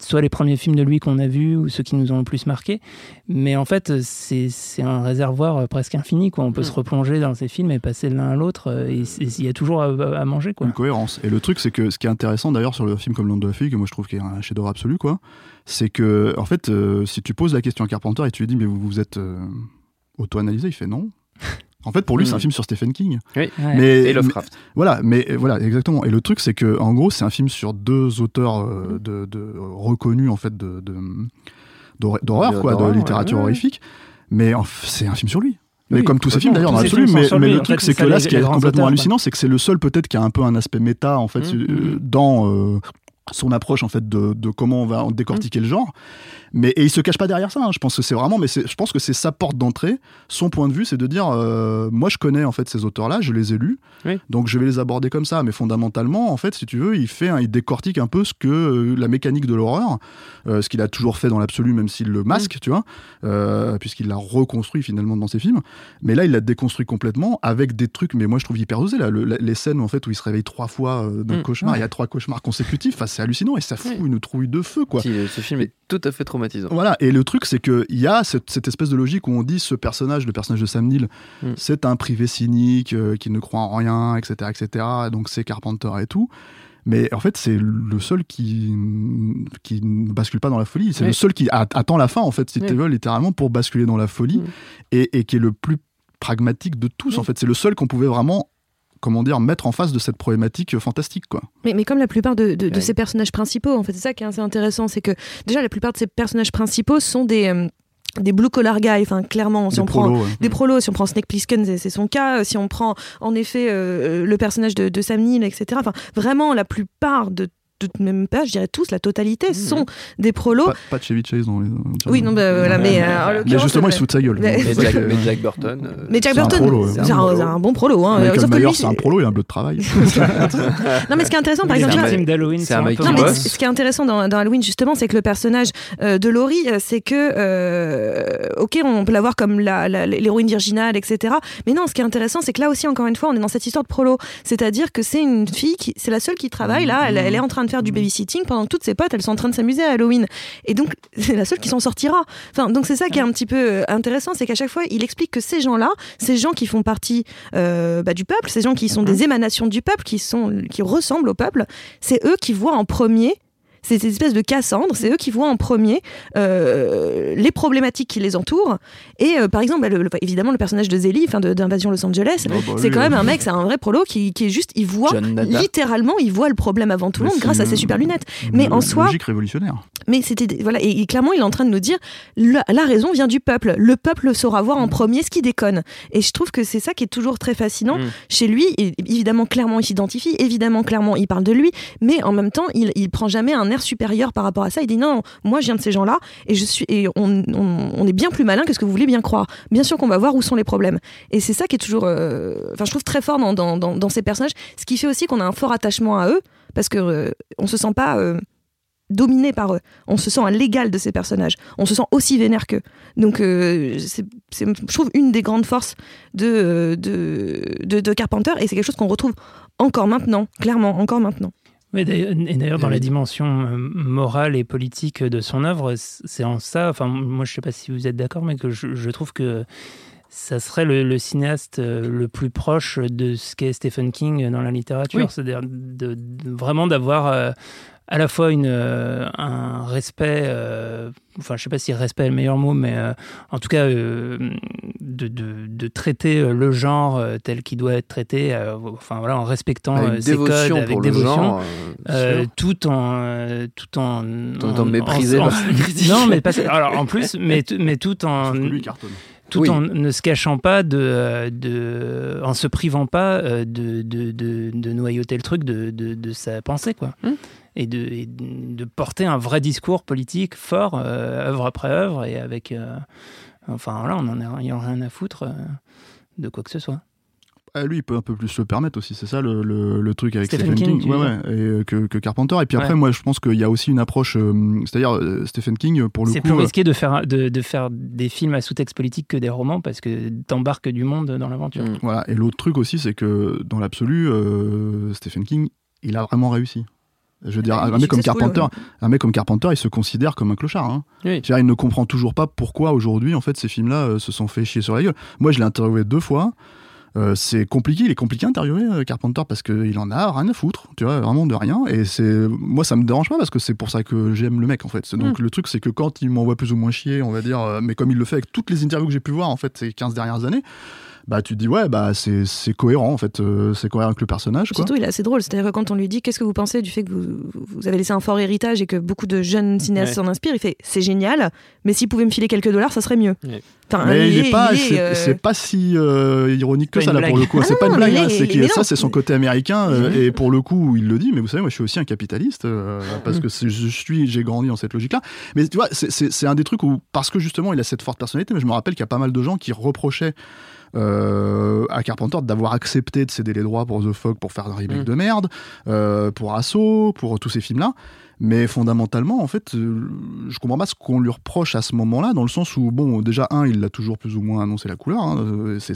soit les premiers films de lui qu'on a vus ou ceux qui nous ont le plus marqué. Mais en fait, c'est c'est un réservoir euh, presque infini. Quoi. On peut Mm. se replonger dans ces films et passer de l'un à l'autre. Et il y a toujours à, à manger. Quoi. Une cohérence. Et le truc, c'est que ce qui est intéressant d'ailleurs sur le film comme L'Onde de la Fille, que moi je trouve qu'il est un chef-d'œuvre absolu, quoi, c'est que, en fait, euh, si tu poses la question à Carpenter et tu lui dis, mais vous vous êtes euh, auto-analysé, il fait non. En fait, pour lui, c'est un Mm. film sur Stephen King. Oui. Ouais. Mais, Et Lovecraft. Voilà, mais euh, voilà, exactement. Et le truc, c'est que, en gros, c'est un film sur deux auteurs euh, de, de- reconnus, en fait, de, de- d'hor- d'horreur, quoi, de littérature ouais, ouais. horrifique. Mais c'est un film sur lui. Mais Oui, comme tous ces films d'ailleurs, dans l'absolu. Mais, mais le en truc, c'est que là, ce qui est complètement auteurs, hallucinant, c'est que c'est le seul peut-être qui a un peu un aspect méta, en fait, Mhm. euh, dans euh, son approche, en fait, de, de comment on va décortiquer le genre. Mais et il se cache pas derrière ça. hein. Je pense que c'est vraiment, mais je pense que c'est sa porte d'entrée. Son point de vue, c'est de dire, euh, moi, je connais en fait ces auteurs-là, je les ai lus, Oui. donc je vais les aborder comme ça. Mais fondamentalement, en fait, si tu veux, il fait, il décortique un peu ce que euh, la mécanique de l'horreur, euh, ce qu'il a toujours fait dans l'absolu, même s'il le masque, tu vois, puisqu'il l'a reconstruit finalement dans ses films. Mais là, il l'a déconstruit complètement avec des trucs, mais moi, je trouve hyper osé là, le- la- les scènes en fait où il se réveille trois fois d'un Mm. cauchemar, il y a trois cauchemars consécutifs. Enfin, c'est hallucinant et ça fout une trouille de feu, quoi. Ce film est tout à fait traumatisant. Voilà, et le truc, c'est qu'il y a cette, cette espèce de logique où on dit ce personnage, le personnage de Sam Neill, Mm. c'est un privé cynique euh, qui ne croit en rien, etc., etc., donc c'est Carpenter et tout. Mais en fait, c'est le seul qui, qui ne bascule pas dans la folie. C'est Oui. le seul qui a- attend la fin, en fait, si Oui. tu veux, littéralement, pour basculer dans la folie, Mm. et, et qui est le plus pragmatique de tous, en fait. C'est le seul qu'on pouvait vraiment, comment dire, mettre en face de cette problématique fantastique, quoi. Mais, mais comme la plupart de, de, ces personnages principaux, en fait, c'est ça qui est assez intéressant, c'est que déjà la plupart de ces personnages principaux sont des, euh, des blue collar guys, enfin clairement, si Des on prend prolos, ouais. des prolos, si on prend Snake Plissken, c'est c'est son cas, si on prend en effet euh, le personnage de, de Sam Neill, etc. Enfin, vraiment, la plupart de même pas, je dirais tous, la totalité, sont des prolos. Pas, pas de Chevy Chase dans les. Oui, non, bah, voilà, mais, euh, en Mais l'occurrence, justement, il euh, se fout de sa gueule. mais- Jack, que- mais Jack Burton. euh, Mais Jack C'est un Burton, c'est un, c'est un bon prolo. Hein. Michael Sauf que Myers, lui, c'est un prolo, il a un bleu de travail. [laughs] non, mais ce qui est intéressant, par exemple, c'est un un peu Non, mais ce qui est intéressant dans, dans Halloween, justement, c'est que le personnage euh, de Laurie, euh, c'est que, euh, ok, on peut la voir comme la- la- l'héroïne virginale, etc. Mais non, ce qui est intéressant, c'est que là aussi, encore une fois, on est dans cette histoire de prolo. C'est-à-dire que c'est une fille, qui, c'est la seule qui travaille, là, elle, elle est en train de faire du babysitting pendant que toutes ses potes, elles sont en train de s'amuser à Halloween. Et donc, [laughs] c'est la seule qui s'en sortira. Enfin, donc c'est ça qui est un petit peu euh, intéressant, c'est qu'à chaque fois, il explique que ces gens-là, ces gens qui font partie euh, bah, du peuple, ces gens qui sont des émanations du peuple, qui, sont, qui ressemblent au peuple, c'est eux qui voient en premier c'est cette espèce de Cassandre, c'est eux qui voient en premier euh, les problématiques qui les entourent. Et euh, par exemple, bah, le- le- évidemment, le personnage de Zélie, d'Invasion Los Angeles, Oh, bah, c'est quand même un mec, c'est un vrai prolo qui, qui est juste, il voit littéralement, il voit le problème avant tout le monde grâce à ses super lunettes. une Mais en soi, Logique révolutionnaire. mais c'était voilà et, et clairement il est en train de nous dire la, la raison vient du peuple. Le peuple saura voir en premier ce qui déconne. Et je trouve que c'est ça qui est toujours très fascinant Mm. chez lui. Et évidemment clairement il s'identifie, évidemment clairement il parle de lui, mais en même temps il, il prend jamais un supérieur par rapport à ça. Il dit non, moi je viens de ces gens-là et je suis et on, est bien plus malin que ce que vous voulez bien croire. Bien sûr qu'on va voir où sont les problèmes. Et c'est ça qui est toujours, euh, enfin je trouve très fort dans, dans, dans, ces personnages. Ce qui fait aussi qu'on a un fort attachement à eux parce que euh, on se sent pas euh, dominé par eux. On se sent à l'égal de ces personnages. On se sent aussi vénère qu'eux. Donc, euh, c'est, je trouve, une des grandes forces de, de, de Carpenter, et c'est quelque chose qu'on retrouve encore maintenant, clairement, encore maintenant. Oui, et d'ailleurs, dans la dimension euh, morale et politique de son œuvre, c'est en ça, enfin, moi je sais pas si vous êtes d'accord, mais que je, je trouve que ça serait le, le cinéaste euh, le plus proche de ce qu'est Stephen King dans la littérature. Oui. C'est-à-dire de, de- vraiment d'avoir euh, à la fois une, euh, un respect, euh, enfin je sais pas si respect est le meilleur mot, mais euh, en tout cas euh, de, de- de traiter le genre tel qu'il doit être traité, euh, enfin voilà, en respectant Avec ses codes, avec dévotion. genre, tout en euh, tout en Tout en en- [laughs] non mais pas alors en plus [laughs] mais tout- mais tout en tout Oui. en ne se cachant pas de, de en se privant pas de, de, de, de noyauter le truc de, de, de sa pensée quoi Hmm. Et, de, et de porter un vrai discours politique fort euh, œuvre après œuvre et avec euh, enfin voilà on en a, il y en a rien à foutre euh, de quoi que ce soit Ah, lui, il peut un peu plus se le permettre aussi, c'est ça le, le- le truc avec Stephen Stephen, King, King, tu ouais, veux ouais, et, que, que Carpenter. Et puis après, Ouais. moi, je pense qu'il y a aussi une approche, euh, c'est-à-dire euh, Stephen King, pour le c'est coup. plus euh, risqué de faire de, de faire des films à sous-texte politique que des romans parce que t'embarques du monde dans l'aventure Mm. Voilà. Et l'autre truc aussi, c'est que dans l'absolu, euh, Stephen King, il a vraiment réussi. Je veux dire, il un mec comme Carpenter, un mec comme Carpenter, il se considère comme un clochard. hein. Oui. Il ne comprend toujours pas pourquoi aujourd'hui, en fait, ces films-là euh, se sont fait chier sur la gueule. Moi, je l'ai interviewé deux fois. Euh, c'est compliqué, il est compliqué à interviewer euh, Carpenter parce qu'il en a rien à foutre, tu vois, vraiment de rien. Et c'est moi, ça me dérange pas parce que c'est pour ça que j'aime le mec en fait. Donc le truc, c'est que quand il m'envoie plus ou moins chier, on va dire, euh, mais comme il le fait avec toutes les interviews que j'ai pu voir en fait ces 15 dernières années, bah tu te dis ouais, bah c'est c'est cohérent en fait, euh, c'est cohérent avec le personnage. Quoi. Surtout, il est assez drôle. C'est-à-dire que quand on lui dit qu'est-ce que vous pensez du fait que vous, vous avez laissé un fort héritage et que beaucoup de jeunes cinéastes Ouais. s'en inspirent, il fait c'est génial, mais s'il pouvait me filer quelques dollars, ça serait mieux. Ouais. Enfin, Mais il, est pas, il c'est euh, c'est pas si euh, ironique que ça là pour le coup. Ah c'est pas une blague, hein, c'est ça c'est son côté américain euh, et pour le coup il le dit. Mais vous savez, moi je suis aussi un capitaliste euh, parce que je suis, j'ai grandi dans cette logique-là. Mais tu vois, c'est- c'est c'est un des trucs où parce que justement il a cette forte personnalité. Mais je me rappelle qu'il y a pas mal de gens qui reprochaient. Euh, à Carpenter d'avoir accepté de céder les droits pour The Fog pour faire un remake Mm. de merde, euh, pour Assaut, pour tous ces films-là. Mais fondamentalement, en fait, euh, je comprends pas ce qu'on lui reproche à ce moment-là, dans le sens où, bon, déjà, un, il a toujours plus ou moins annoncé la couleur. hein, c'est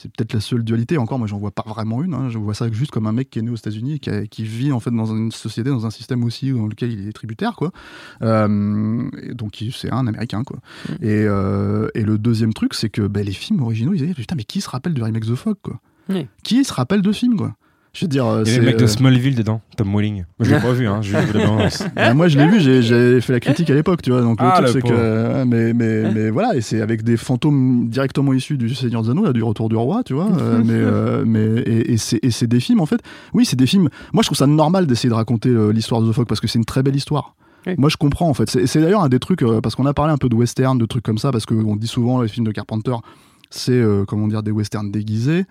c'est peut-être la seule dualité. Encore, moi, j'en vois pas vraiment une. hein, je vois ça juste comme un mec qui est né aux États-Unis et qui, a- qui vit en fait dans une société, dans un système aussi dans lequel il est tributaire, quoi. Euh, donc, c'est un Américain, quoi. Et, euh, et le deuxième truc, c'est que ben, les films originaux, ils disaient putain, mais qui se rappelle du remake The Fog, quoi? Qui se rappelle de ce film, quoi? Je veux dire, euh, Il y avait c'est, le mec de euh, Smallville dedans, Tom Welling. Moi, je l'ai pas vu, hein, bah, [laughs] moi, je l'ai vu, j'ai- fait la critique à l'époque, tu vois. Donc, le Ah, truc, c'est que. euh, Mais, mais, mais voilà, et c'est avec des fantômes directement issus du Seigneur des Anneaux, là, du Retour du Roi, tu vois. mais, euh, mais, et, et c'est et c'est des films, en fait. Oui, c'est des films. Moi, je trouve ça normal d'essayer de raconter euh, l'histoire de The Fog parce que c'est une très belle histoire. Oui. Moi, je comprends, en fait. C'est d'ailleurs un des trucs, euh, parce qu'on a parlé un peu de western, de trucs comme ça, parce qu'on dit souvent, les films de Carpenter, c'est, euh, comment dire, des westerns déguisés,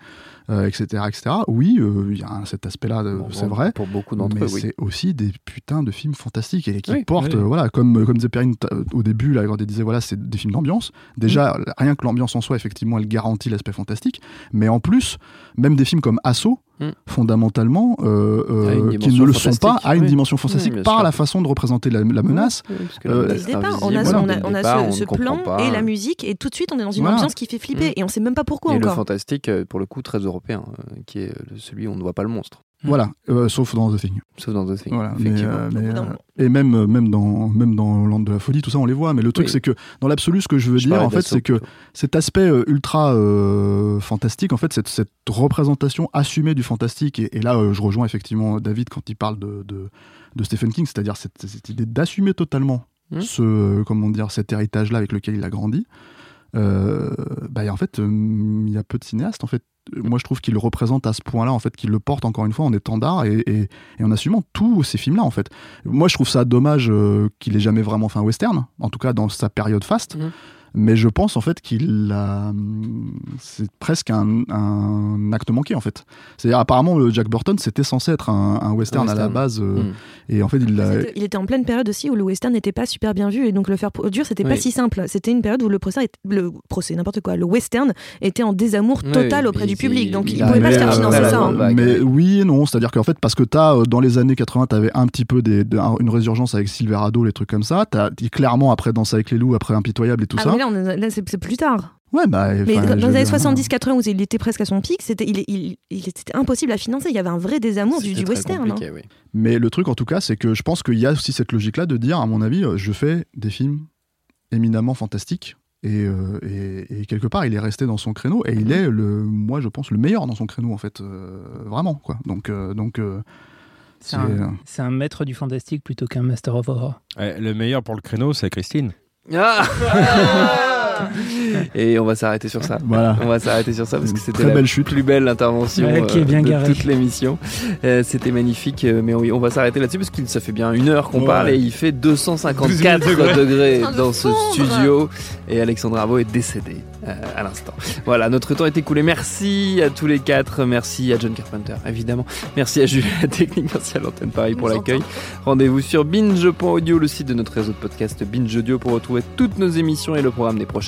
etc., etc. Oui, euh, il y a cet aspect-là, euh, Bon, c'est bon, vrai. Pour beaucoup d'entre Mais eux, oui. c'est aussi des putains de films fantastiques et qui Oui, portent, oui. euh, voilà, comme, comme disait Perrine t- au début, là, quand elle disait, voilà, c'est des films d'ambiance. Déjà, Mm. rien que l'ambiance en soi, effectivement, elle garantit l'aspect fantastique. Mais en plus, même des films comme Assaut, Mm. fondamentalement, euh, euh, qui dimension ne le sont pas, fantastique, a une oui. dimension fantastique Oui, bien par sûr. la façon de représenter la, la menace. Oui, parce que Euh, la Dès menace le départ, on a, voilà, on dès a, le on a départ, ce, on ce ne comprend plan pas. et la musique, et tout de suite on est dans une Voilà. ambiance qui fait flipper, Mm. et on sait même pas pourquoi Et le encore. fantastique, euh, pour le coup, très européen, euh, qui est euh, celui où on ne voit pas le monstre. Voilà, euh, sauf dans The Thing. Sauf dans The Thing, Voilà, mais, euh, euh, et même, même, dans, même dans Land de la Folie, tout ça, on les voit. Mais le truc, Oui. c'est que dans l'absolu, ce que je veux Je dire, en fait, c'est que cet aspect ultra euh, fantastique, en fait, cette, cette représentation assumée du fantastique, et, et là, euh, je rejoins effectivement David quand il parle de, de, de Stephen King, c'est-à-dire cette, cette idée d'assumer totalement Mhm. ce, euh, comment dire, cet héritage-là avec lequel il a grandi. Euh, bah, et en fait, euh, il y a peu de cinéastes, en fait. Moi, je trouve qu'il le représente à ce point-là, en fait, qu'il le porte encore une fois en étendard et, et, en assumant tous ces films-là, en fait. Moi, je trouve ça dommage euh, qu'il ait jamais vraiment fait un western, en tout cas dans sa période faste. Mhm. Mais je pense en fait qu'il a. C'est presque un, un acte manqué en fait. C'est-à-dire, apparemment, le Jack Burton, c'était censé être un, un western, à la base. euh, Mm. Et en fait, il l'a. C'était- Il était en pleine période aussi où le western n'était pas super bien vu et donc le faire produire c'était pas Oui. si simple. C'était une période où le procès, le procès n'importe quoi, le western était en désamour Oui, total auprès du public donc il a pouvait pas se faire financer ça. hein. Mais oui et non, c'est-à-dire qu'en fait, parce que t'as, euh, dans les années 80, t'avais un petit peu des, de- un- une résurgence avec Silverado, les trucs comme ça. T'as clairement après Danse avec les loups, après Impitoyable et tout Ah, ça. mais là, on est- là, c'est c'est plus tard. Ouais, bah. Mais dans je les années dire, 70-80 où il était presque à son pic, c'était il, il, il- c'était impossible à financer. Il y avait un vrai désamour du, C'était du très western. hein. oui. Mais le truc, en tout cas, c'est que je pense qu'il y a aussi cette logique-là de dire, à mon avis, euh, je fais des films éminemment fantastiques Et, euh, et, et quelque part, il est resté dans son créneau et il est, le, moi, je pense, le meilleur dans son créneau, en fait. euh, vraiment, quoi. Donc, euh, donc euh, C'est un, c'est un maître du fantastique plutôt qu'un master of horror. Ouais, le meilleur pour le créneau, c'est Christine. Ah [laughs] Et on va s'arrêter sur ça. Voilà. On va s'arrêter sur ça parce que c'était Très la belle chute. plus belle intervention Ouais, qui est bien de garée. toute l'émission. Euh, c'était magnifique, euh, mais oui, on va s'arrêter là-dessus parce que ça fait bien une heure qu'on Ouais. parle et il fait 254 degrés. dans ce fondre. studio et Alexandre Arbo est décédé euh, à l'instant. Voilà, notre temps est écoulé. Merci à tous les quatre. Merci à John Carpenter, évidemment. Merci à Julie la [laughs] technique. Merci à l'antenne Paris pour l'accueil. Rendez-vous sur binge.audio, le site de notre réseau de podcast Binge Audio pour retrouver toutes nos émissions et le programme des prochaines.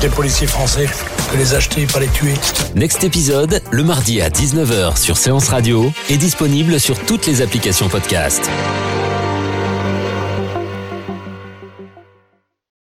Des policiers français, que les acheter, pas les tuer. Next épisode, le mardi à 19h sur Séance Radio, est disponible sur toutes les applications podcast.